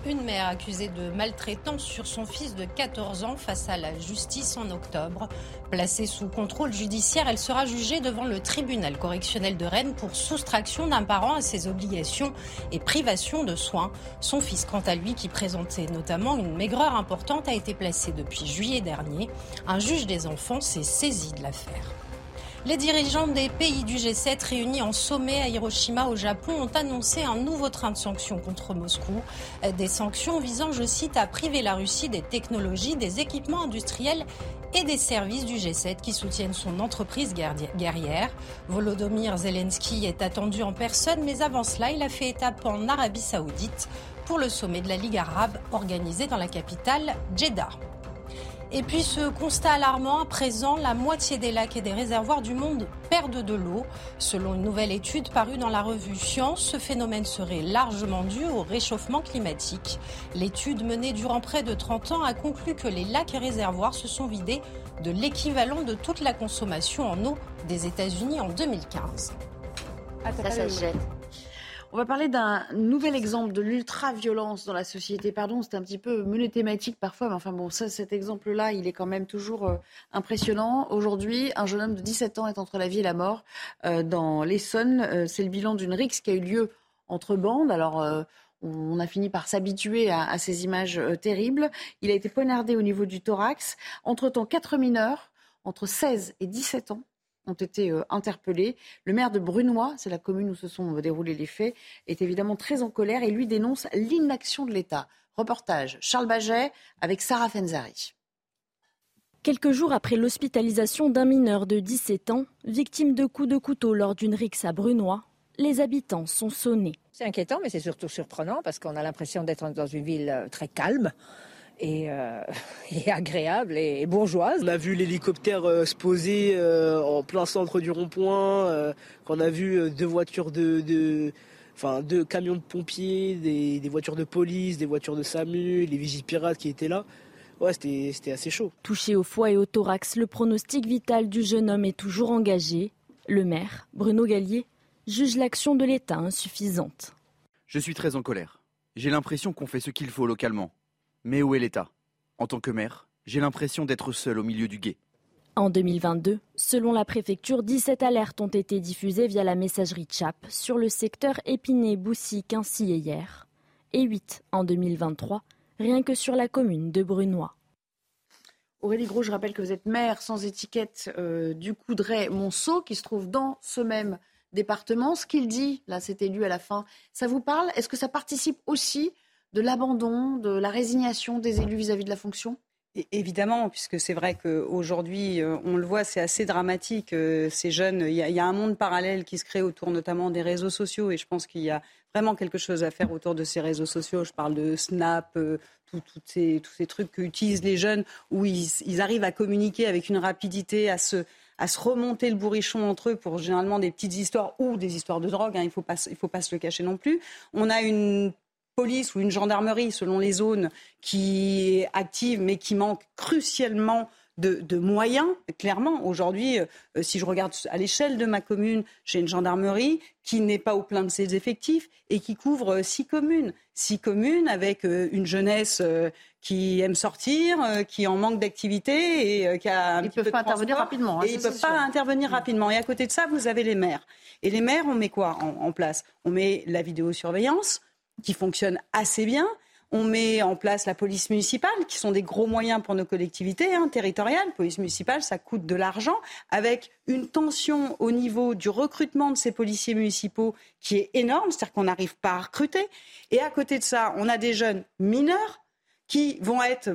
Une mère accusée de maltraitance sur son fils de 14 ans face à la justice en octobre. Placée sous contrôle judiciaire, elle sera jugée devant le tribunal correctionnel de Rennes pour soustraction d'un parent à ses obligations et privation de soins. Son fils, quant à lui, qui présentait notamment une maigreur importante, a été placé depuis juillet dernier. Un juge des enfants s'est saisi de l'affaire. Les dirigeants des pays du G7 réunis en sommet à Hiroshima au Japon ont annoncé un nouveau train de sanctions contre Moscou. Des sanctions visant, je cite, à priver la Russie des technologies, des équipements industriels et des services du G7 qui soutiennent son entreprise guerrière. Volodymyr Zelensky est attendu en personne, mais avant cela, il a fait étape en Arabie saoudite pour le sommet de la Ligue arabe organisé dans la capitale Jeddah. Et puis ce constat alarmant, à présent, la moitié des lacs et des réservoirs du monde perdent de l'eau. Selon une nouvelle étude parue dans la revue Science, ce phénomène serait largement dû au réchauffement climatique. L'étude menée durant près de 30 ans a conclu que les lacs et réservoirs se sont vidés de l'équivalent de toute la consommation en eau des États-Unis en 2015. ça. On va parler d'un nouvel exemple de l'ultra-violence dans la société. Pardon, c'est un petit peu thématique parfois, mais enfin bon, ça, cet exemple-là, il est quand même toujours euh, impressionnant. Aujourd'hui, un jeune homme de 17 ans est entre la vie et la mort euh, dans l'Essonne. Euh, c'est le bilan d'une rixe qui a eu lieu entre bandes. Alors, on a fini par s'habituer à, à, ces images terribles. Il a été poignardé au niveau du thorax. Entre-temps, quatre mineurs, entre 16 et 17 ans, ont été euh, interpellés. Le maire de Brunois, c'est la commune où se sont déroulés les faits, est évidemment très en colère et lui dénonce l'inaction de l'État. Reportage Charles Baget avec Sarah Fenzari. Quelques jours après l'hospitalisation d'un mineur de 17 ans, victime de coups de couteau lors d'une rixe à Brunois, les habitants sont sonnés. C'est inquiétant, mais c'est surtout surprenant parce qu'on a l'impression d'être dans une ville euh, très calme, euh, et, agréable et, bourgeoise. On a vu l'hélicoptère euh, se poser euh, en plein centre du rond-point, qu'on a vu deux voitures de, enfin deux camions de pompiers, des, voitures de police, des voitures de SAMU, les vigiles pirates qui étaient là. Ouais, c'était assez chaud. Touché au foie et au thorax, le pronostic vital du jeune homme est toujours engagé. Le maire, Bruno Gallier, juge l'action de l'État insuffisante. Je suis très en colère. J'ai l'impression qu'on fait ce qu'il faut localement. Mais où est l'État? En tant que maire, j'ai l'impression d'être seul au milieu du guet. En 2022, selon la préfecture, 17 alertes ont été diffusées via la messagerie CHAP sur le secteur Épinay-Boussy-Quincy et hier, et 8 en 2023, rien que sur la commune de Brunois. Aurélie Gros, je rappelle que vous êtes maire sans étiquette euh, du Coudray-Monceau, qui se trouve dans ce même département. Ce qu'il dit, là, cet élu à la fin, ça vous parle? Est-ce que ça participe aussi de l'abandon, de la résignation des élus vis-à-vis de la fonction? Évidemment, puisque c'est vrai qu'aujourd'hui, euh, on le voit, c'est assez dramatique. Euh, ces jeunes, il y, a, un monde parallèle qui se crée autour notamment des réseaux sociaux, et je pense qu'il y a vraiment quelque chose à faire autour de ces réseaux sociaux. Je parle de Snap, euh, tous ces trucs qu'utilisent les jeunes, où ils, arrivent à communiquer avec une rapidité, à se, remonter le bourrichon entre eux pour généralement des petites histoires ou des histoires de drogue. Hein, il ne faut, pas, faut pas se le cacher non plus. On a une police ou une gendarmerie, selon les zones, qui est active, mais qui manque crucialement de, moyens. Clairement, aujourd'hui, euh, si je regarde à l'échelle de ma commune, j'ai une gendarmerie qui n'est pas au plein de ses effectifs et qui couvre euh, six communes. Six communes avec euh, une jeunesse qui aime sortir, qui en manque d'activité et qui a un ils ne peuvent pas intervenir rapidement. Hein, et ils ne peuvent pas intervenir rapidement. Et à côté de ça, vous avez les maires. Et les maires, on met quoi en place? On met la vidéosurveillance qui fonctionne assez bien. On met en place la police municipale, qui sont des gros moyens pour nos collectivités hein, territoriales. Police municipale, ça coûte de l'argent, avec une tension au niveau du recrutement de ces policiers municipaux qui est énorme, c'est-à-dire qu'on n'arrive pas à recruter. Et à côté de ça, on a des jeunes mineurs qui vont être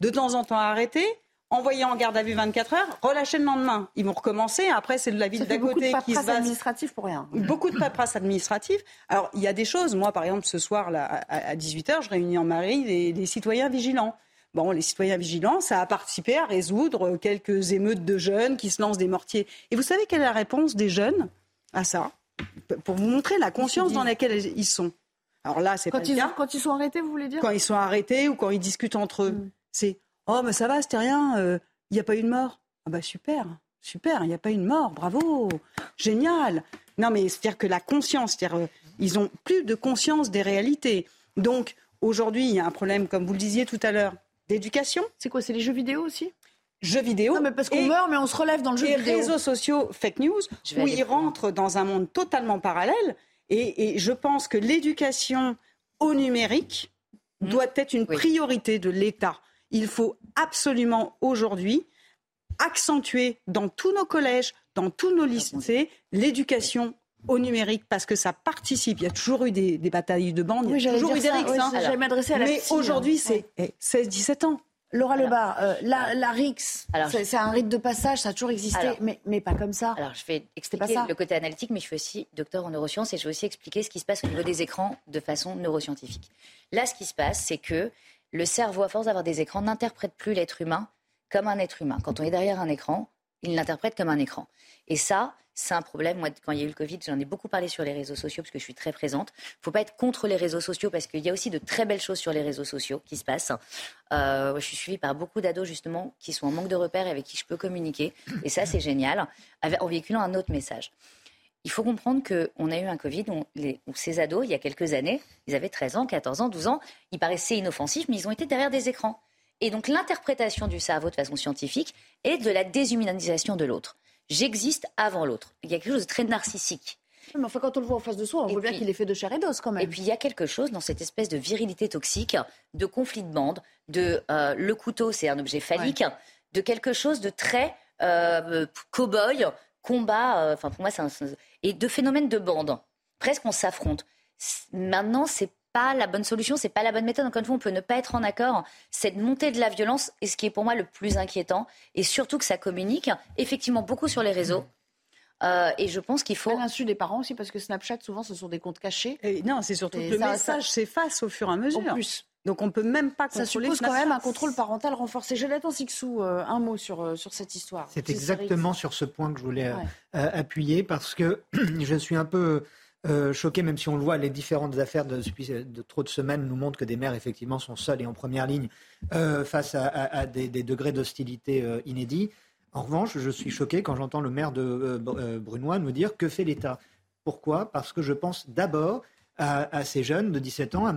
de temps en temps arrêtés, envoyés en garde à vue 24 heures, relâchés le lendemain. Ils vont recommencer. Après, c'est de la ville d'à côté qui se va. administrative pour rien. Beaucoup de paperasse administrative. Alors, il y a des choses. Moi, par exemple, ce soir, là, à 18h, je réunis en mairie les, citoyens vigilants. Bon, les citoyens vigilants, ça a participé à résoudre quelques émeutes de jeunes qui se lancent des mortiers. Et vous savez quelle est la réponse des jeunes à ça? Pour vous montrer la conscience dans laquelle ils sont. Alors là, c'est quand pas ils le cas. ont- Quand ils sont arrêtés, vous voulez dire? Quand ils sont arrêtés ou quand ils discutent entre eux, Mm. c'est oh mais ça va, c'était rien, euh, il n'y a pas eu de mort? Ah bah super, super, il n'y a pas eu de mort, bravo, génial. Non mais c'est-à-dire que la conscience, c'est-à-dire euh, ils ont plus de conscience des réalités. Donc aujourd'hui, il y a un problème, comme vous le disiez tout à l'heure, d'éducation. C'est quoi C'est les jeux vidéo aussi? Jeux vidéo. Non, mais parce qu'on et- meurt, mais on se relève dans le jeu et vidéo. réseaux sociaux, fake news, où ils rentrent dans un monde totalement parallèle. Et, et je pense que l'éducation au numérique Mhm. doit être une priorité de l'État. Il faut absolument aujourd'hui accentuer dans tous nos collèges, dans tous nos lycées, l'éducation au numérique parce que ça participe. Il y a toujours eu des, des batailles de bandes, Oui, il y a j'allais toujours eu des rixes, ouais, hein. j'allais m'adresser à la Mais hein. aujourd'hui, c'est eh, 16-17 ans. Laura Lebar, euh, la, la RIX, c'est un rite de passage, ça a toujours existé, Alors- mais, mais pas comme ça. Alors, je vais expliquer le côté analytique, mais je suis aussi docteur en neurosciences et je vais aussi expliquer ce qui se passe au niveau des écrans de façon neuroscientifique. Là, ce qui se passe, c'est que le cerveau, à force d'avoir des écrans, n'interprète plus l'être humain comme un être humain. Quand on est derrière un écran, il l'interprète comme un écran. Et ça, c'est un problème. Moi, quand il y a eu le Covid, j'en ai beaucoup parlé sur les réseaux sociaux parce que je suis très présente. Il ne faut pas être contre les réseaux sociaux parce qu'il y a aussi de très belles choses sur les réseaux sociaux qui se passent. Euh, je suis suivie par beaucoup d'ados justement qui sont en manque de repères et avec qui je peux communiquer. Et ça, c'est génial, en véhiculant un autre message. Il faut comprendre qu'on a eu un Covid où, les- où ces ados, il y a quelques années, ils avaient 13 ans, 14 ans, 12 ans, ils paraissaient inoffensifs, mais ils ont été derrière des écrans. Et donc l'interprétation du cerveau de façon scientifique est de la déshumanisation de l'autre. J'existe avant l'autre. Il y a quelque chose de très narcissique. Mais enfin, quand on le voit en face de soi, on Et voit bien qu'il est fait de chair et d'os quand même. Et puis il y a quelque chose dans cette espèce de virilité toxique, de conflit de bande, de euh, le couteau c'est un objet phallique, de quelque chose de très euh, cow-boy, combat, euh, enfin pour moi c'est un, et de phénomène de bande. Presque on s'affronte. Maintenant c'est pas la bonne solution, c'est pas la bonne méthode. Encore une fois, on peut ne pas être en accord. Cette montée de la violence est ce qui est pour moi le plus inquiétant, et surtout que ça communique effectivement beaucoup sur les réseaux. Euh, et je pense qu'il faut. À l'insu des parents aussi, parce que Snapchat, souvent, ce sont des comptes cachés. Et non, c'est surtout Et que le ça- message ça- s'efface au fur et à mesure. En plus. Donc on peut même pas Ça contrôler suppose quand même un contrôle parental renforcé. Jonathan Sixou, euh, un mot sur, euh, sur cette histoire. C'est Ces exactement sur ce point que je voulais euh, Ouais. euh, appuyer parce que je suis un peu euh, choqué, même si on le voit, les différentes affaires de, depuis de trop de semaines nous montrent que des mères effectivement sont seules et en première ligne euh, face à, à- à des, des degrés d'hostilité euh, inédits. En revanche, je suis choqué quand j'entends le maire de Br- Brunois nous dire que fait l'État. Pourquoi? Parce que je pense d'abord à, à ces jeunes de 17 ans, à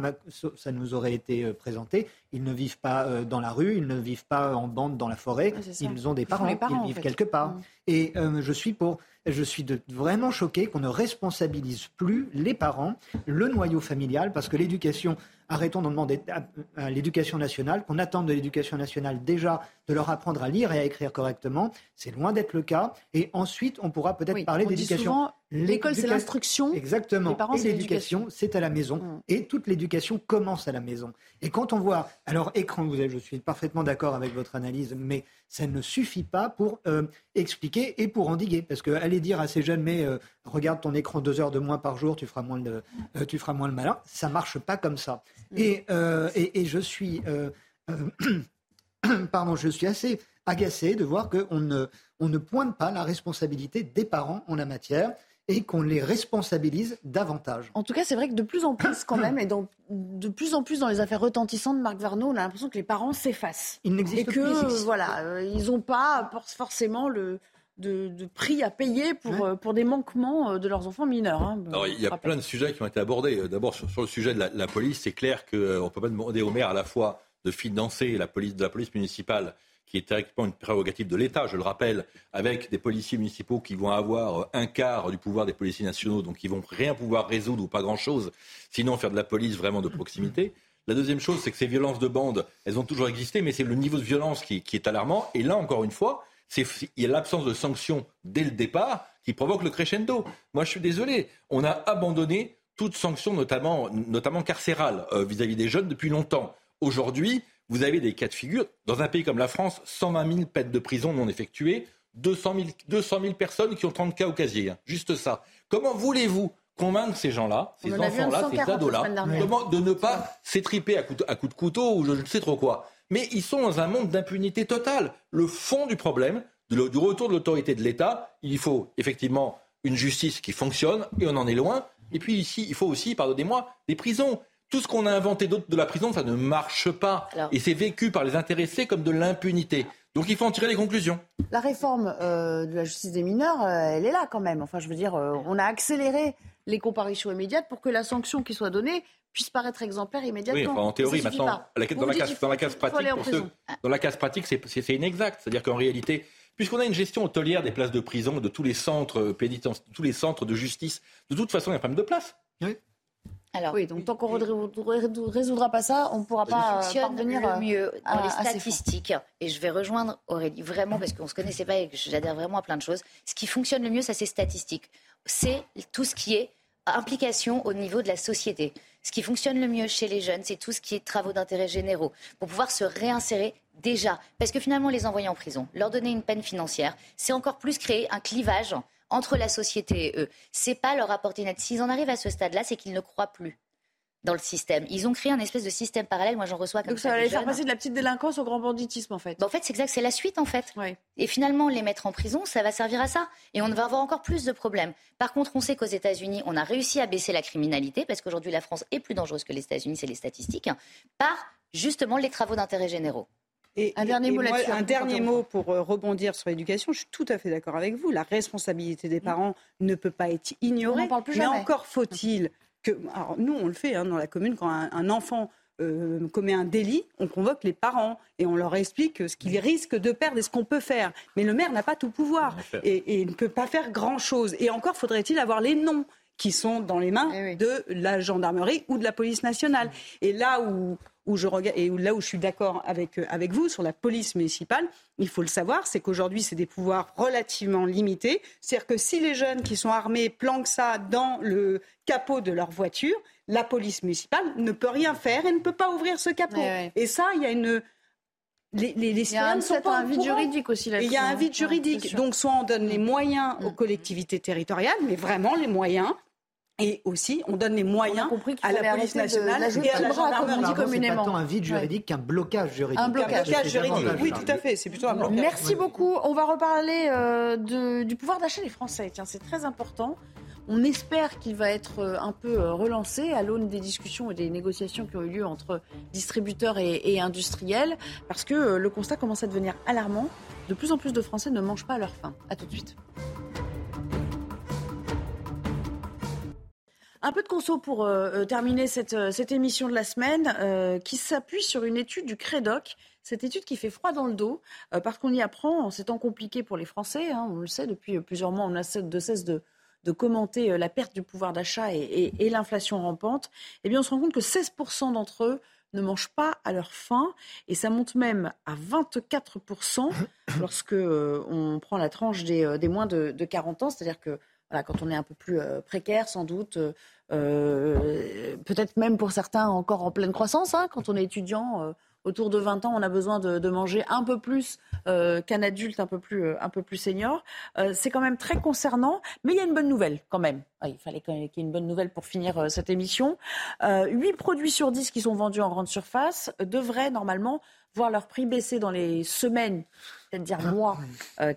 ça nous aurait été euh, présenté, ils ne vivent pas euh, dans la rue, ils ne vivent pas en bande dans la forêt, ils ont des parents, ils en vivent fait. quelque part. Mm. Et euh, je suis pour, je suis de- vraiment choqué qu'on ne responsabilise plus les parents, le noyau familial, parce que l'éducation, arrêtons d'en demander à, à l'éducation nationale, qu'on attend de l'éducation nationale déjà de leur apprendre à lire et à écrire correctement. C'est loin d'être le cas. Et ensuite, on pourra peut-être Oui, parler d'éducation. l'école, c'est l'instruction. Exactement. Les parents, et l'éducation, c'est à la maison. Mm. Et toute l'éducation commence à la maison. Et quand on voit, alors écran, vous avez, je suis parfaitement d'accord avec votre analyse, mais ça ne suffit pas pour euh, expliquer et pour endiguer. Parce que aller dire à ces jeunes, mais euh, regarde ton écran deux heures de moins par jour, tu feras moins le, euh, tu feras moins le malin, ça marche pas comme ça. Et, euh, et, et je suis, pardon, je suis assez agacé de voir qu'on ne, on ne pointe pas la responsabilité des parents en la matière et qu'on les responsabilise davantage. En tout cas, c'est vrai que de plus en plus, quand même, et dans, de plus en plus dans les affaires retentissantes de Marc Varno, on a l'impression que les parents s'effacent. Ils Et n'existent que, plus. ils euh, existent voilà, euh, ils n'ont pas for- forcément le, de, de prix à payer pour, euh, pour des manquements euh, de leurs enfants mineurs. hein. Alors, il y a plein de sujets qui ont été abordés. D'abord, sur, sur le sujet de la, la police, c'est clair qu'on ne peut pas demander au maire à la fois de financer la police de la police municipale, qui est directement une prérogative de l'État, je le rappelle, avec des policiers municipaux qui vont avoir un quart du pouvoir des policiers nationaux, donc ils vont rien pouvoir résoudre ou pas grand-chose, sinon faire de la police vraiment de proximité. La deuxième chose, c'est que ces violences de bande, elles ont toujours existé, mais c'est le niveau de violence qui, qui est alarmant. Et là, encore une fois, c'est il y a l'absence de sanctions dès le départ qui provoque le crescendo. Moi, je suis désolé, on a abandonné toute sanction, notamment, notamment carcérale, euh, vis-à-vis des jeunes depuis longtemps. Aujourd'hui, vous avez des cas de figure. Dans un pays comme la France, 120 000 peines de prison non effectuées, 200 000, 200 000 personnes qui ont 30 cas au casier. hein. Juste ça. Comment voulez-vous convaincre ces gens-là, ces enfants-là, 140 ces ados-là, de ne pas s'étriper à coups de, couteau ou je ne sais trop quoi. Mais ils sont dans un monde d'impunité totale. Le fond du problème, du retour de l'autorité de l'État, il faut effectivement une justice qui fonctionne, et on en est loin. Et puis ici, il faut aussi, pardonnez-moi, des prisons. Tout ce qu'on a inventé d'autre de la prison, ça ne marche pas. Et c'est vécu par les intéressés comme de l'impunité. Donc il faut en tirer les conclusions. La réforme euh, de la justice des mineurs, euh, elle est là quand même. Enfin, je veux dire, euh, on a accéléré les comparutions immédiates pour que la sanction qui soit donnée puisse paraître exemplaire immédiatement. Oui, enfin, en théorie, maintenant, pas. la- dans, la case, faut- dans la case pratique, pour ceux- dans la case pratique, c'est- inexact. C'est-à-dire qu'en réalité, puisqu'on a une gestion hôtelière des places de prison, de tous les centres pénitentiaires, tous les centres de justice, de toute façon, il y a un problème de place. Alors, oui, donc tant qu'on ne résoudra pas ça, on ne pourra pas euh, fonctionne parvenir le à- mieux dans à- les statistiques, et je vais rejoindre Aurélie vraiment parce qu'on ne se connaissait pas et que j'adhère vraiment à plein de choses. Ce qui fonctionne le mieux, ça c'est statistique. C'est tout ce qui est implication au niveau de la société. Ce qui fonctionne le mieux chez les jeunes, c'est tout ce qui est travaux d'intérêt généraux pour pouvoir se réinsérer déjà. Parce que finalement, les envoyer en prison, leur donner une peine financière, c'est encore plus créer un clivage entre la société et eux. C'est pas leur apporter une aide. S'ils en arrivent à ce stade-là, c'est qu'ils ne croient plus dans le système. Ils ont créé un espèce de système parallèle. Moi, j'en reçois comme Donc ça va les faire passer de la petite délinquance au grand banditisme, en fait. Bah, en fait, c'est exact, c'est la suite en fait. Et finalement, les mettre en prison, ça va servir à ça. Et on va avoir encore plus de problèmes. Par contre, on sait qu'aux États-Unis, on a réussi à baisser la criminalité parce qu'aujourd'hui, la France est plus dangereuse que les États-Unis, c'est les statistiques, par justement les travaux d'intérêt généraux. Et, Un dernier et mot moi, Un dernier mot pour euh, rebondir sur l'éducation. Je suis tout à fait d'accord avec vous. La responsabilité des parents ne peut pas être ignorée. On n'en parle plus mais jamais. encore faut-il que. Alors, nous, on le fait hein, dans la commune quand un, un enfant. euh, commet un délit, on convoque les parents et on leur explique ce qu'ils risquent de perdre et ce qu'on peut faire. Mais le maire n'a pas tout pouvoir et, et il ne peut pas faire grand-chose. Et encore faudrait-il avoir les noms qui sont dans les mains Eh de la gendarmerie ou de la police nationale. Et là où, où je regarde, et là où je suis d'accord avec, euh, avec vous sur la police municipale, il faut le savoir, c'est qu'aujourd'hui, c'est des pouvoirs relativement limités. C'est-à-dire que si les jeunes qui sont armés planquent ça dans le capot de leur voiture, la police municipale ne peut rien faire et ne peut pas ouvrir ce capot. Ouais. Et ça, il y a une... Les, les, les Il y a citoyens un, sont pas vide juridique aussi là-dessus. il y a un hein. vide juridique. Donc, soit on donne les moyens aux collectivités territoriales, mais vraiment les moyens. Et aussi, on donne les moyens à la police de nationale jouer et à la gendarmerie. dit communément. C'est pas tant un vide juridique qu'un blocage juridique. Un blocage. Juridique, oui, tout à fait. C'est plutôt un blocage. Merci beaucoup. On va reparler euh, de- du pouvoir d'achat des Français. Tiens, c'est très important. On espère qu'il va être euh, un peu euh, relancé à l'aune des discussions et des négociations qui ont eu lieu entre distributeurs et, et industriels, parce que le constat commence à devenir alarmant. De plus en plus de Français ne mangent pas à leur faim. À tout de suite. Un peu de conso pour euh, euh, terminer cette, euh, cette émission de la semaine qui s'appuie sur une étude du Crédoc. Cette étude qui fait froid dans le dos parce qu'on y apprend en ces temps pour les Français. hein, on le sait, depuis plusieurs mois, on a de cesse de, commenter la perte du pouvoir d'achat et, l'inflation rampante. Eh bien, on se rend compte que 16% d'entre eux ne mangent pas à leur faim et ça monte même à 24% lorsque on prend la tranche des, des moins de, de 40 ans, c'est-à-dire que quand on est un peu plus euh, précaire, sans doute, euh, euh, peut-être même pour certains encore en pleine croissance, hein, quand on est étudiant, autour de 20 ans, on a besoin de, manger un peu plus qu'un adulte un peu plus, un peu plus senior. C'est quand même très concernant, mais il y a une bonne nouvelle quand même. Ah, il fallait qu'il y ait une bonne nouvelle pour finir cette émission. Euh, 8 produits sur 10 qui sont vendus en grande surface devraient normalement voir leur prix baisser dans les semaines, peut-être dire mois,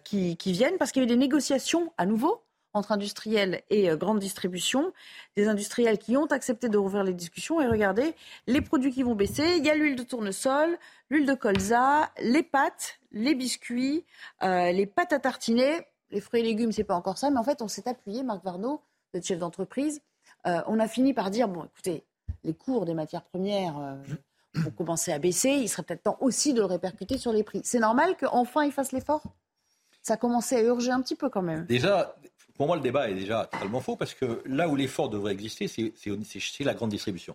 qui viennent, parce qu'il y a eu des négociations à nouveau entre industriels et euh, grande distribution, des industriels qui ont accepté de rouvrir les discussions. Et regardez, les produits qui vont baisser, il y a l'huile de tournesol, l'huile de colza, les pâtes, les biscuits, euh, les pâtes à tartiner, les fruits et légumes, c'est pas encore ça, mais en fait, on s'est appuyé, Marc Varnaud, notre chef d'entreprise, euh, on a fini par dire, bon, écoutez, les cours des matières premières euh, vont commencer à baisser, il serait peut-être temps aussi de le répercuter sur les prix. C'est normal qu'enfin ils fassent l'effort? Ça commençait à urger un petit peu quand même. Déjà, pour moi, le débat est déjà totalement faux parce que là où l'effort devrait exister, c'est- la grande distribution.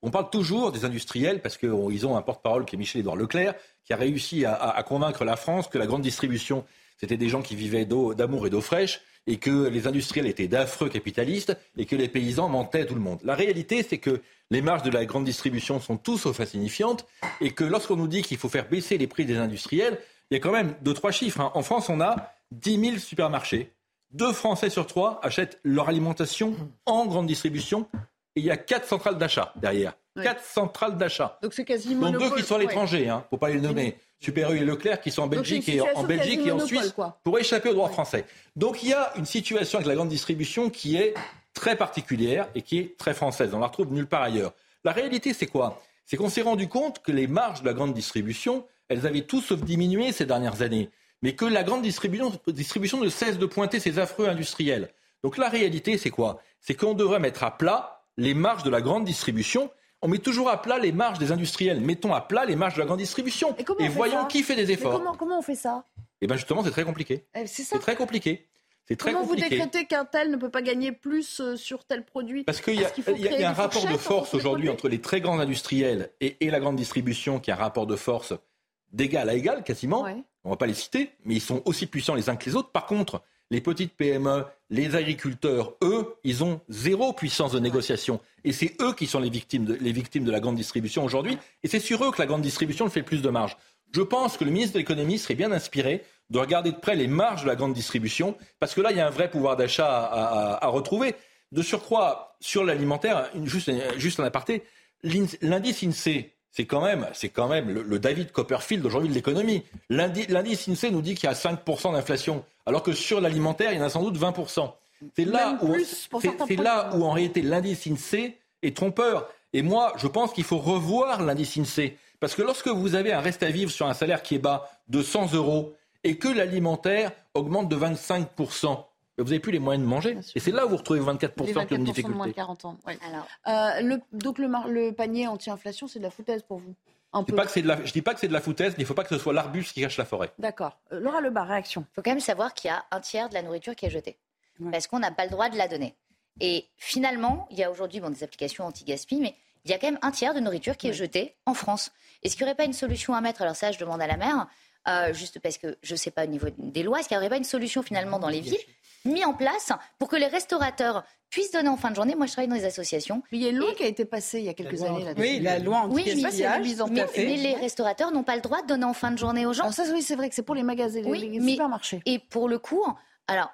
On parle toujours des industriels parce qu'ils ont un porte-parole qui est Michel-Édouard Leclerc, qui a réussi à, convaincre la France que la grande distribution, c'était des gens qui vivaient d'amour et d'eau fraîche, et que les industriels étaient d'affreux capitalistes, et que les paysans mentaient tout le monde. La réalité, c'est que les marges de la grande distribution sont tout sauf insignifiantes, et que lorsqu'on nous dit qu'il faut faire baisser les prix des industriels, il y a quand même deux, trois chiffres. hein. En France, on a 10 000 supermarchés. Deux Français sur trois achètent leur alimentation en grande distribution. Et il y a quatre centrales d'achat derrière. Ouais. Quatre centrales d'achat. Donc c'est quasi Donc deux qui sont à Ouais. l'étranger, hein, faut pas les nommer. Super U et Leclerc qui sont en Belgique et en, Belgique et Suisse quoi. pour échapper au droit français. Donc il y a une situation avec la grande distribution qui est très particulière et qui est très française. On la retrouve nulle part ailleurs. La réalité, c'est quoi? C'est qu'on s'est rendu compte que les marges de la grande distribution, elles avaient tout sauf diminué ces dernières années, mais que la grande distribution, distribution ne cesse de pointer ses affreux industriels. Donc la réalité, c'est quoi? C'est qu'on devrait mettre à plat les marges de la grande distribution. On met toujours à plat les marges des industriels. Mettons à plat les marges de la grande distribution. Et, voyons qui fait des efforts. Comment, comment, on fait ça? Eh bien justement, c'est très compliqué. Eh, c'est très compliqué. C'est très Comment compliqué. vous décrétez qu'un tel ne peut pas gagner plus euh, sur tel produit? Parce qu'il y, a un rapport de force aujourd'hui entre les très grands industriels et, la grande distribution qui a un rapport de force d'égal à égal quasiment. On ne va pas les citer, mais ils sont aussi puissants les uns que les autres. Par contre, les petites PME, les agriculteurs, eux, ils ont zéro puissance de négociation. Et c'est eux qui sont les victimes de, les victimes de la grande distribution aujourd'hui. Et c'est sur eux que la grande distribution fait le plus de marge. Je pense que le ministre de l'économie serait bien inspiré de regarder de près les marges de la grande distribution, parce que là, il y a un vrai pouvoir d'achat à, retrouver. De surcroît, sur l'alimentaire, juste, juste un aparté, l'indice INSEE, c'est quand même, c'est quand même le, David Copperfield aujourd'hui de l'économie. L'indice INSEE nous dit qu'il y a 5% d'inflation, alors que sur l'alimentaire, il y en a sans doute 20%. C'est là, où, c'est là où, en réalité, l'indice INSEE est trompeur. Et moi, je pense qu'il faut revoir l'indice INSEE. Parce que lorsque vous avez un reste à vivre sur un salaire qui est bas de 100 euros et que l'alimentaire augmente de 25 vous n'avez plus les moyens de manger. Et c'est là où vous retrouvez 24%, de difficulté. De moins de 40 ans. Euh, donc le, panier anti-inflation, c'est de la foutaise pour vous je ne dis pas que c'est de la foutaise, mais il ne faut pas que ce soit l'arbuste qui cache la forêt. D'accord. Euh, Laura Lebar, réaction. Il faut quand même savoir qu'il y a un tiers de la nourriture qui est jetée. Parce qu'on n'a pas le droit de la donner. Et finalement, il y a aujourd'hui des applications anti-gaspi, mais il y a quand même un tiers de nourriture qui est jetée en France. Est-ce qu'il n'y aurait pas une solution à mettre Alors ça, je demande à la maire, euh, juste parce que je ne sais pas au niveau des lois, est-ce qu'il n'y aurait pas une solution finalement dans les villes mis en place pour que les restaurateurs puissent donner en fin de journée. Moi, je travaille dans les associations. Il y a une loi qui a été passée il y a quelques années. Là oui, la loi anti oui, mais, mais, les restaurateurs n'ont pas le droit de donner en fin de journée aux gens. Alors ça, oui, c'est vrai que c'est pour les magasins, oui, les, supermarchés. Et pour le coup, alors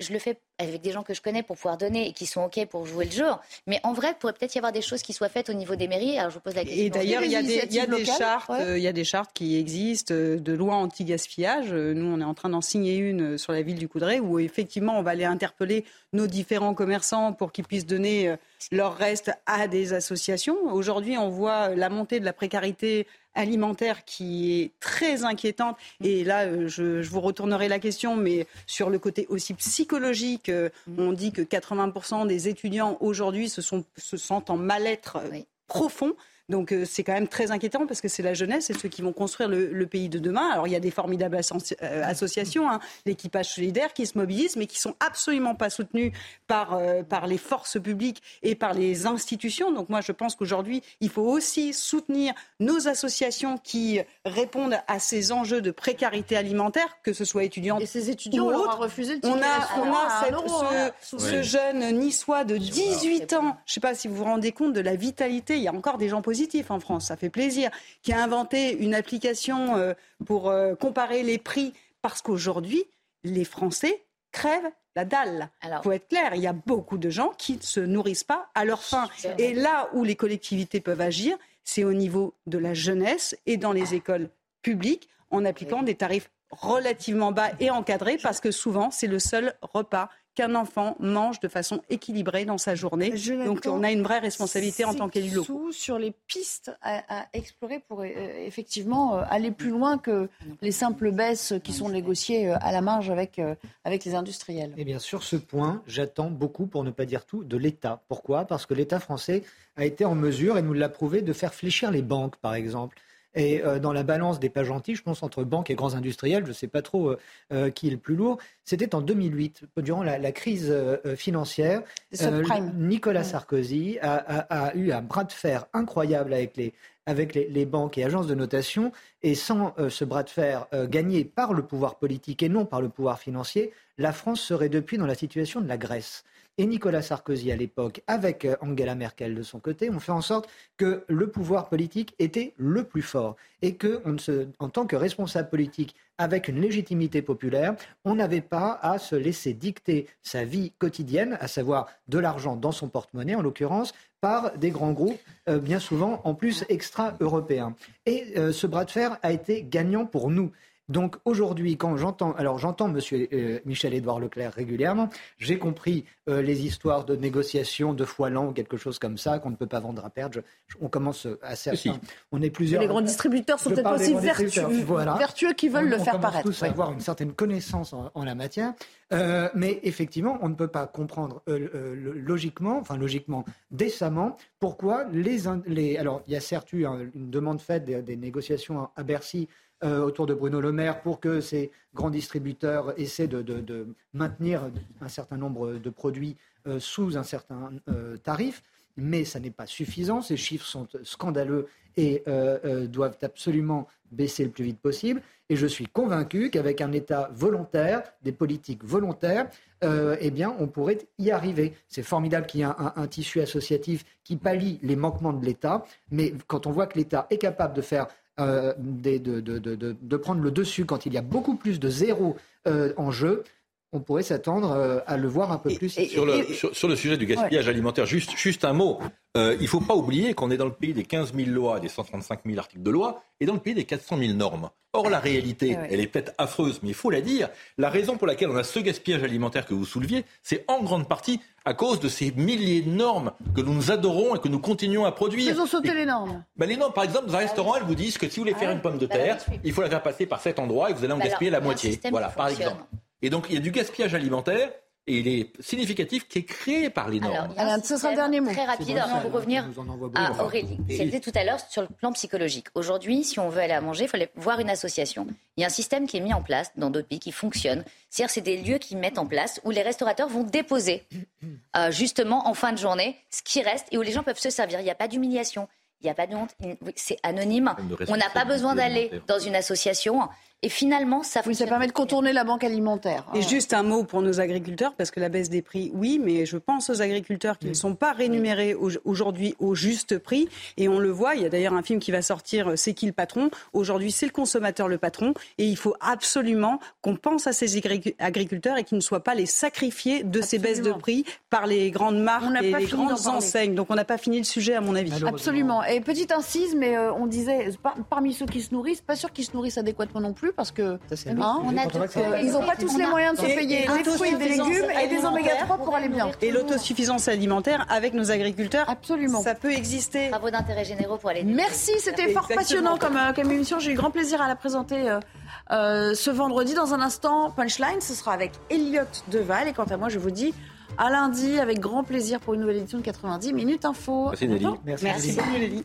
je le fais avec des gens que je connais pour pouvoir donner et qui sont OK pour jouer le jeu. Mais en vrai, il pourrait peut-être y avoir des choses qui soient faites au niveau des mairies. Alors je vous pose la question. Et d'ailleurs, il y, a des, chartes, euh, il y a des chartes qui existent euh, de loi anti-gaspillage. Euh, nous, on est en train d'en signer une sur la ville du Coudray où effectivement, on va aller interpeller nos différents commerçants pour qu'ils puissent donner leur reste à des associations. Aujourd'hui, on voit la montée de la précarité alimentaire qui est très inquiétante. Et là, euh, je, vous retournerai la question, mais sur le côté aussi psychologique, euh, on dit que 80% des étudiants aujourd'hui se, se sentent en mal-être profond. Donc euh, c'est quand même très inquiétant parce que c'est la jeunesse et ceux qui vont construire le, pays de demain. Alors il y a des formidables euh, associations, hein, l'équipage solidaire qui se mobilisent, mais qui sont absolument pas soutenus par, euh, par les forces publiques et par les institutions. Donc moi je pense qu'aujourd'hui il faut aussi soutenir nos associations qui répondent à ces enjeux de précarité alimentaire, que ce soit étudiants et ces étudiants ou autres. refusé le on a, on a hein. ce, jeune niçois de 18 ans. Je ne sais pas si vous vous rendez compte de la vitalité. Il y a encore des gens positifs en France, ça fait plaisir, qui a inventé une application euh, pour euh, comparer les prix, parce qu'aujourd'hui, les Français crèvent la dalle. Il faut être clair, il y a beaucoup de gens qui ne se nourrissent pas à leur faim. Et là où les collectivités peuvent agir, c'est au niveau de la jeunesse et dans les écoles publiques, en appliquant des tarifs relativement bas et encadrés, parce que souvent, c'est le seul repas qu'un enfant mange de façon équilibrée dans sa journée. Donc on a une vraie responsabilité en tant qu'élu local. Sur les pistes à, explorer pour euh, effectivement euh, aller plus loin que les simples baisses qui sont négociées euh, à la marge avec, avec les industriels. Et eh bien sur ce point, j'attends beaucoup, pour ne pas dire tout, de l'État. Pourquoi? Parce que l'État français a été en mesure, et nous l'a prouvé, de faire fléchir les banques, par exemple. Et euh, dans la balance des pas gentils, je pense entre banques et grands industriels, je ne sais pas trop euh, euh, qui est le plus lourd, c'était en 2008, durant la, crise financière. Nicolas Sarkozy a, eu un bras de fer incroyable avec les, avec les, banques et agences de notation. Et sans ce bras de fer gagné par le pouvoir politique et non par le pouvoir financier, la France serait depuis dans la situation de la Grèce et Nicolas Sarkozy à l'époque, avec euh, Angela Merkel de son côté, ont fait en sorte que le pouvoir politique était le plus fort et que, en tant que responsable politique avec une légitimité populaire, on n'avait pas à se laisser dicter sa vie quotidienne, à savoir de l'argent dans son porte-monnaie en l'occurrence, par des grands groupes, euh, bien souvent en plus extra-européens. Et euh, ce bras de fer a été gagnant pour nous. Donc aujourd'hui, quand j'entends, alors j'entends Monsieur euh, Michel-Édouard Leclerc régulièrement, j'ai compris euh, les histoires de négociations de fois l'an quelque chose comme ça qu'on ne peut pas vendre à perdre. on commence à certains, on est plusieurs. Les grands distributeurs sont peut-être aussi vertueux, voilà. vertueux qui veulent le faire paraître. Tous avoir une certaine connaissance en, la matière, euh, mais effectivement, on ne peut pas comprendre logiquement, enfin logiquement, décemment, pourquoi les, les alors il y a certes eu une demande faite des, des négociations à Bercy euh, autour de Bruno Le Maire pour que ces grands distributeurs essaient de, maintenir un certain nombre de produits euh, sous un certain euh, tarif. Mais ça n'est pas suffisant. Ces chiffres sont scandaleux et doivent absolument baisser le plus vite possible. Et je suis convaincu qu'avec un État volontaire, des politiques volontaires, eh bien, on pourrait y arriver. C'est formidable qu'il y ait un, un, tissu associatif qui pallie les manquements de l'État, mais quand on voit que l'État est capable de faire euh, de, prendre le dessus quand il y a beaucoup plus de zéro euh, en jeu, on pourrait s'attendre euh, à le voir un peu plus. sur, le, sur, le sujet du gaspillage alimentaire, juste, juste un mot. il ne faut pas oublier qu'on est dans le pays des 15 000 lois, des 135 000 articles de loi, et dans le pays des 400 000 normes. Or, la réalité, elle est peut-être affreuse, mais il faut la dire. La raison pour laquelle on a ce gaspillage alimentaire que vous souleviez, c'est en grande partie à cause de ces milliers de normes que nous adorons et que nous continuons à produire. Faisons sauter les normes. Ben les normes, par exemple, dans un restaurant, elles vous disent que si vous voulez faire ah une pomme de terre, il faut la faire passer par cet endroit et vous allez en gaspiller la moitié. Voilà, par exemple. Et donc, il y a du gaspillage alimentaire et il est significatif qui est créé par les normes. Alors, ce sera le dernier mot. Très rapide, avant de revenir à Aurélie. C'était tout à l'heure sur le plan psychologique. Aujourd'hui, si on veut aller à manger, il faut aller voir une association. Il y a un système qui est mis en place dans d'autres pays qui fonctionne. C'est-à-dire c'est des lieux qui mettent en place où les restaurateurs vont déposer euh, justement en fin de journée ce qui reste et où les gens peuvent se servir. Il n'y a pas d'humiliation. Il n'y a pas de honte, c'est anonyme. On n'a pas besoin d'aller dans une association. Et finalement, ça oui, ça permet de contourner la banque alimentaire. Et juste un mot pour nos agriculteurs, parce que la baisse des prix, oui, mais je pense aux agriculteurs qui ne sont pas rémunérés aujourd'hui au juste prix. Et on le voit, il y a d'ailleurs un film qui va sortir, euh, C'est qui le patron? Aujourd'hui, c'est le consommateur le patron. Et il faut absolument qu'on pense à ces agriculteurs et qu'ils ne soient pas les sacrifiés de ces baisses de prix par les grandes marques et les grandes enseignes. Donc on n'a pas fini le sujet, à mon avis. Absolument. Et petite incise, mais euh, on disait, parmi ceux qui se nourrissent, pas sûr qu'ils se nourrissent adéquatement non plus parce que hein, on a ils n'ont pas tous les moyens de se payer des fruits, des légumes et des oméga 3 pour aller bien. Et l'autosuffisance alimentaire avec nos agriculteurs, absolument, ça peut exister. Travaux d'intérêt généraux pour aller. Merci, c'était fort passionnant comme, euh, comme émission. J'ai eu grand plaisir à la présenter. Euh, euh, ce vendredi, dans un instant, Punchline, ce sera avec Elliot Deval. Et quant à moi, je vous dis à lundi avec grand plaisir pour une nouvelle édition de 90 minutes info. Merci Nelly. Merci, Merci.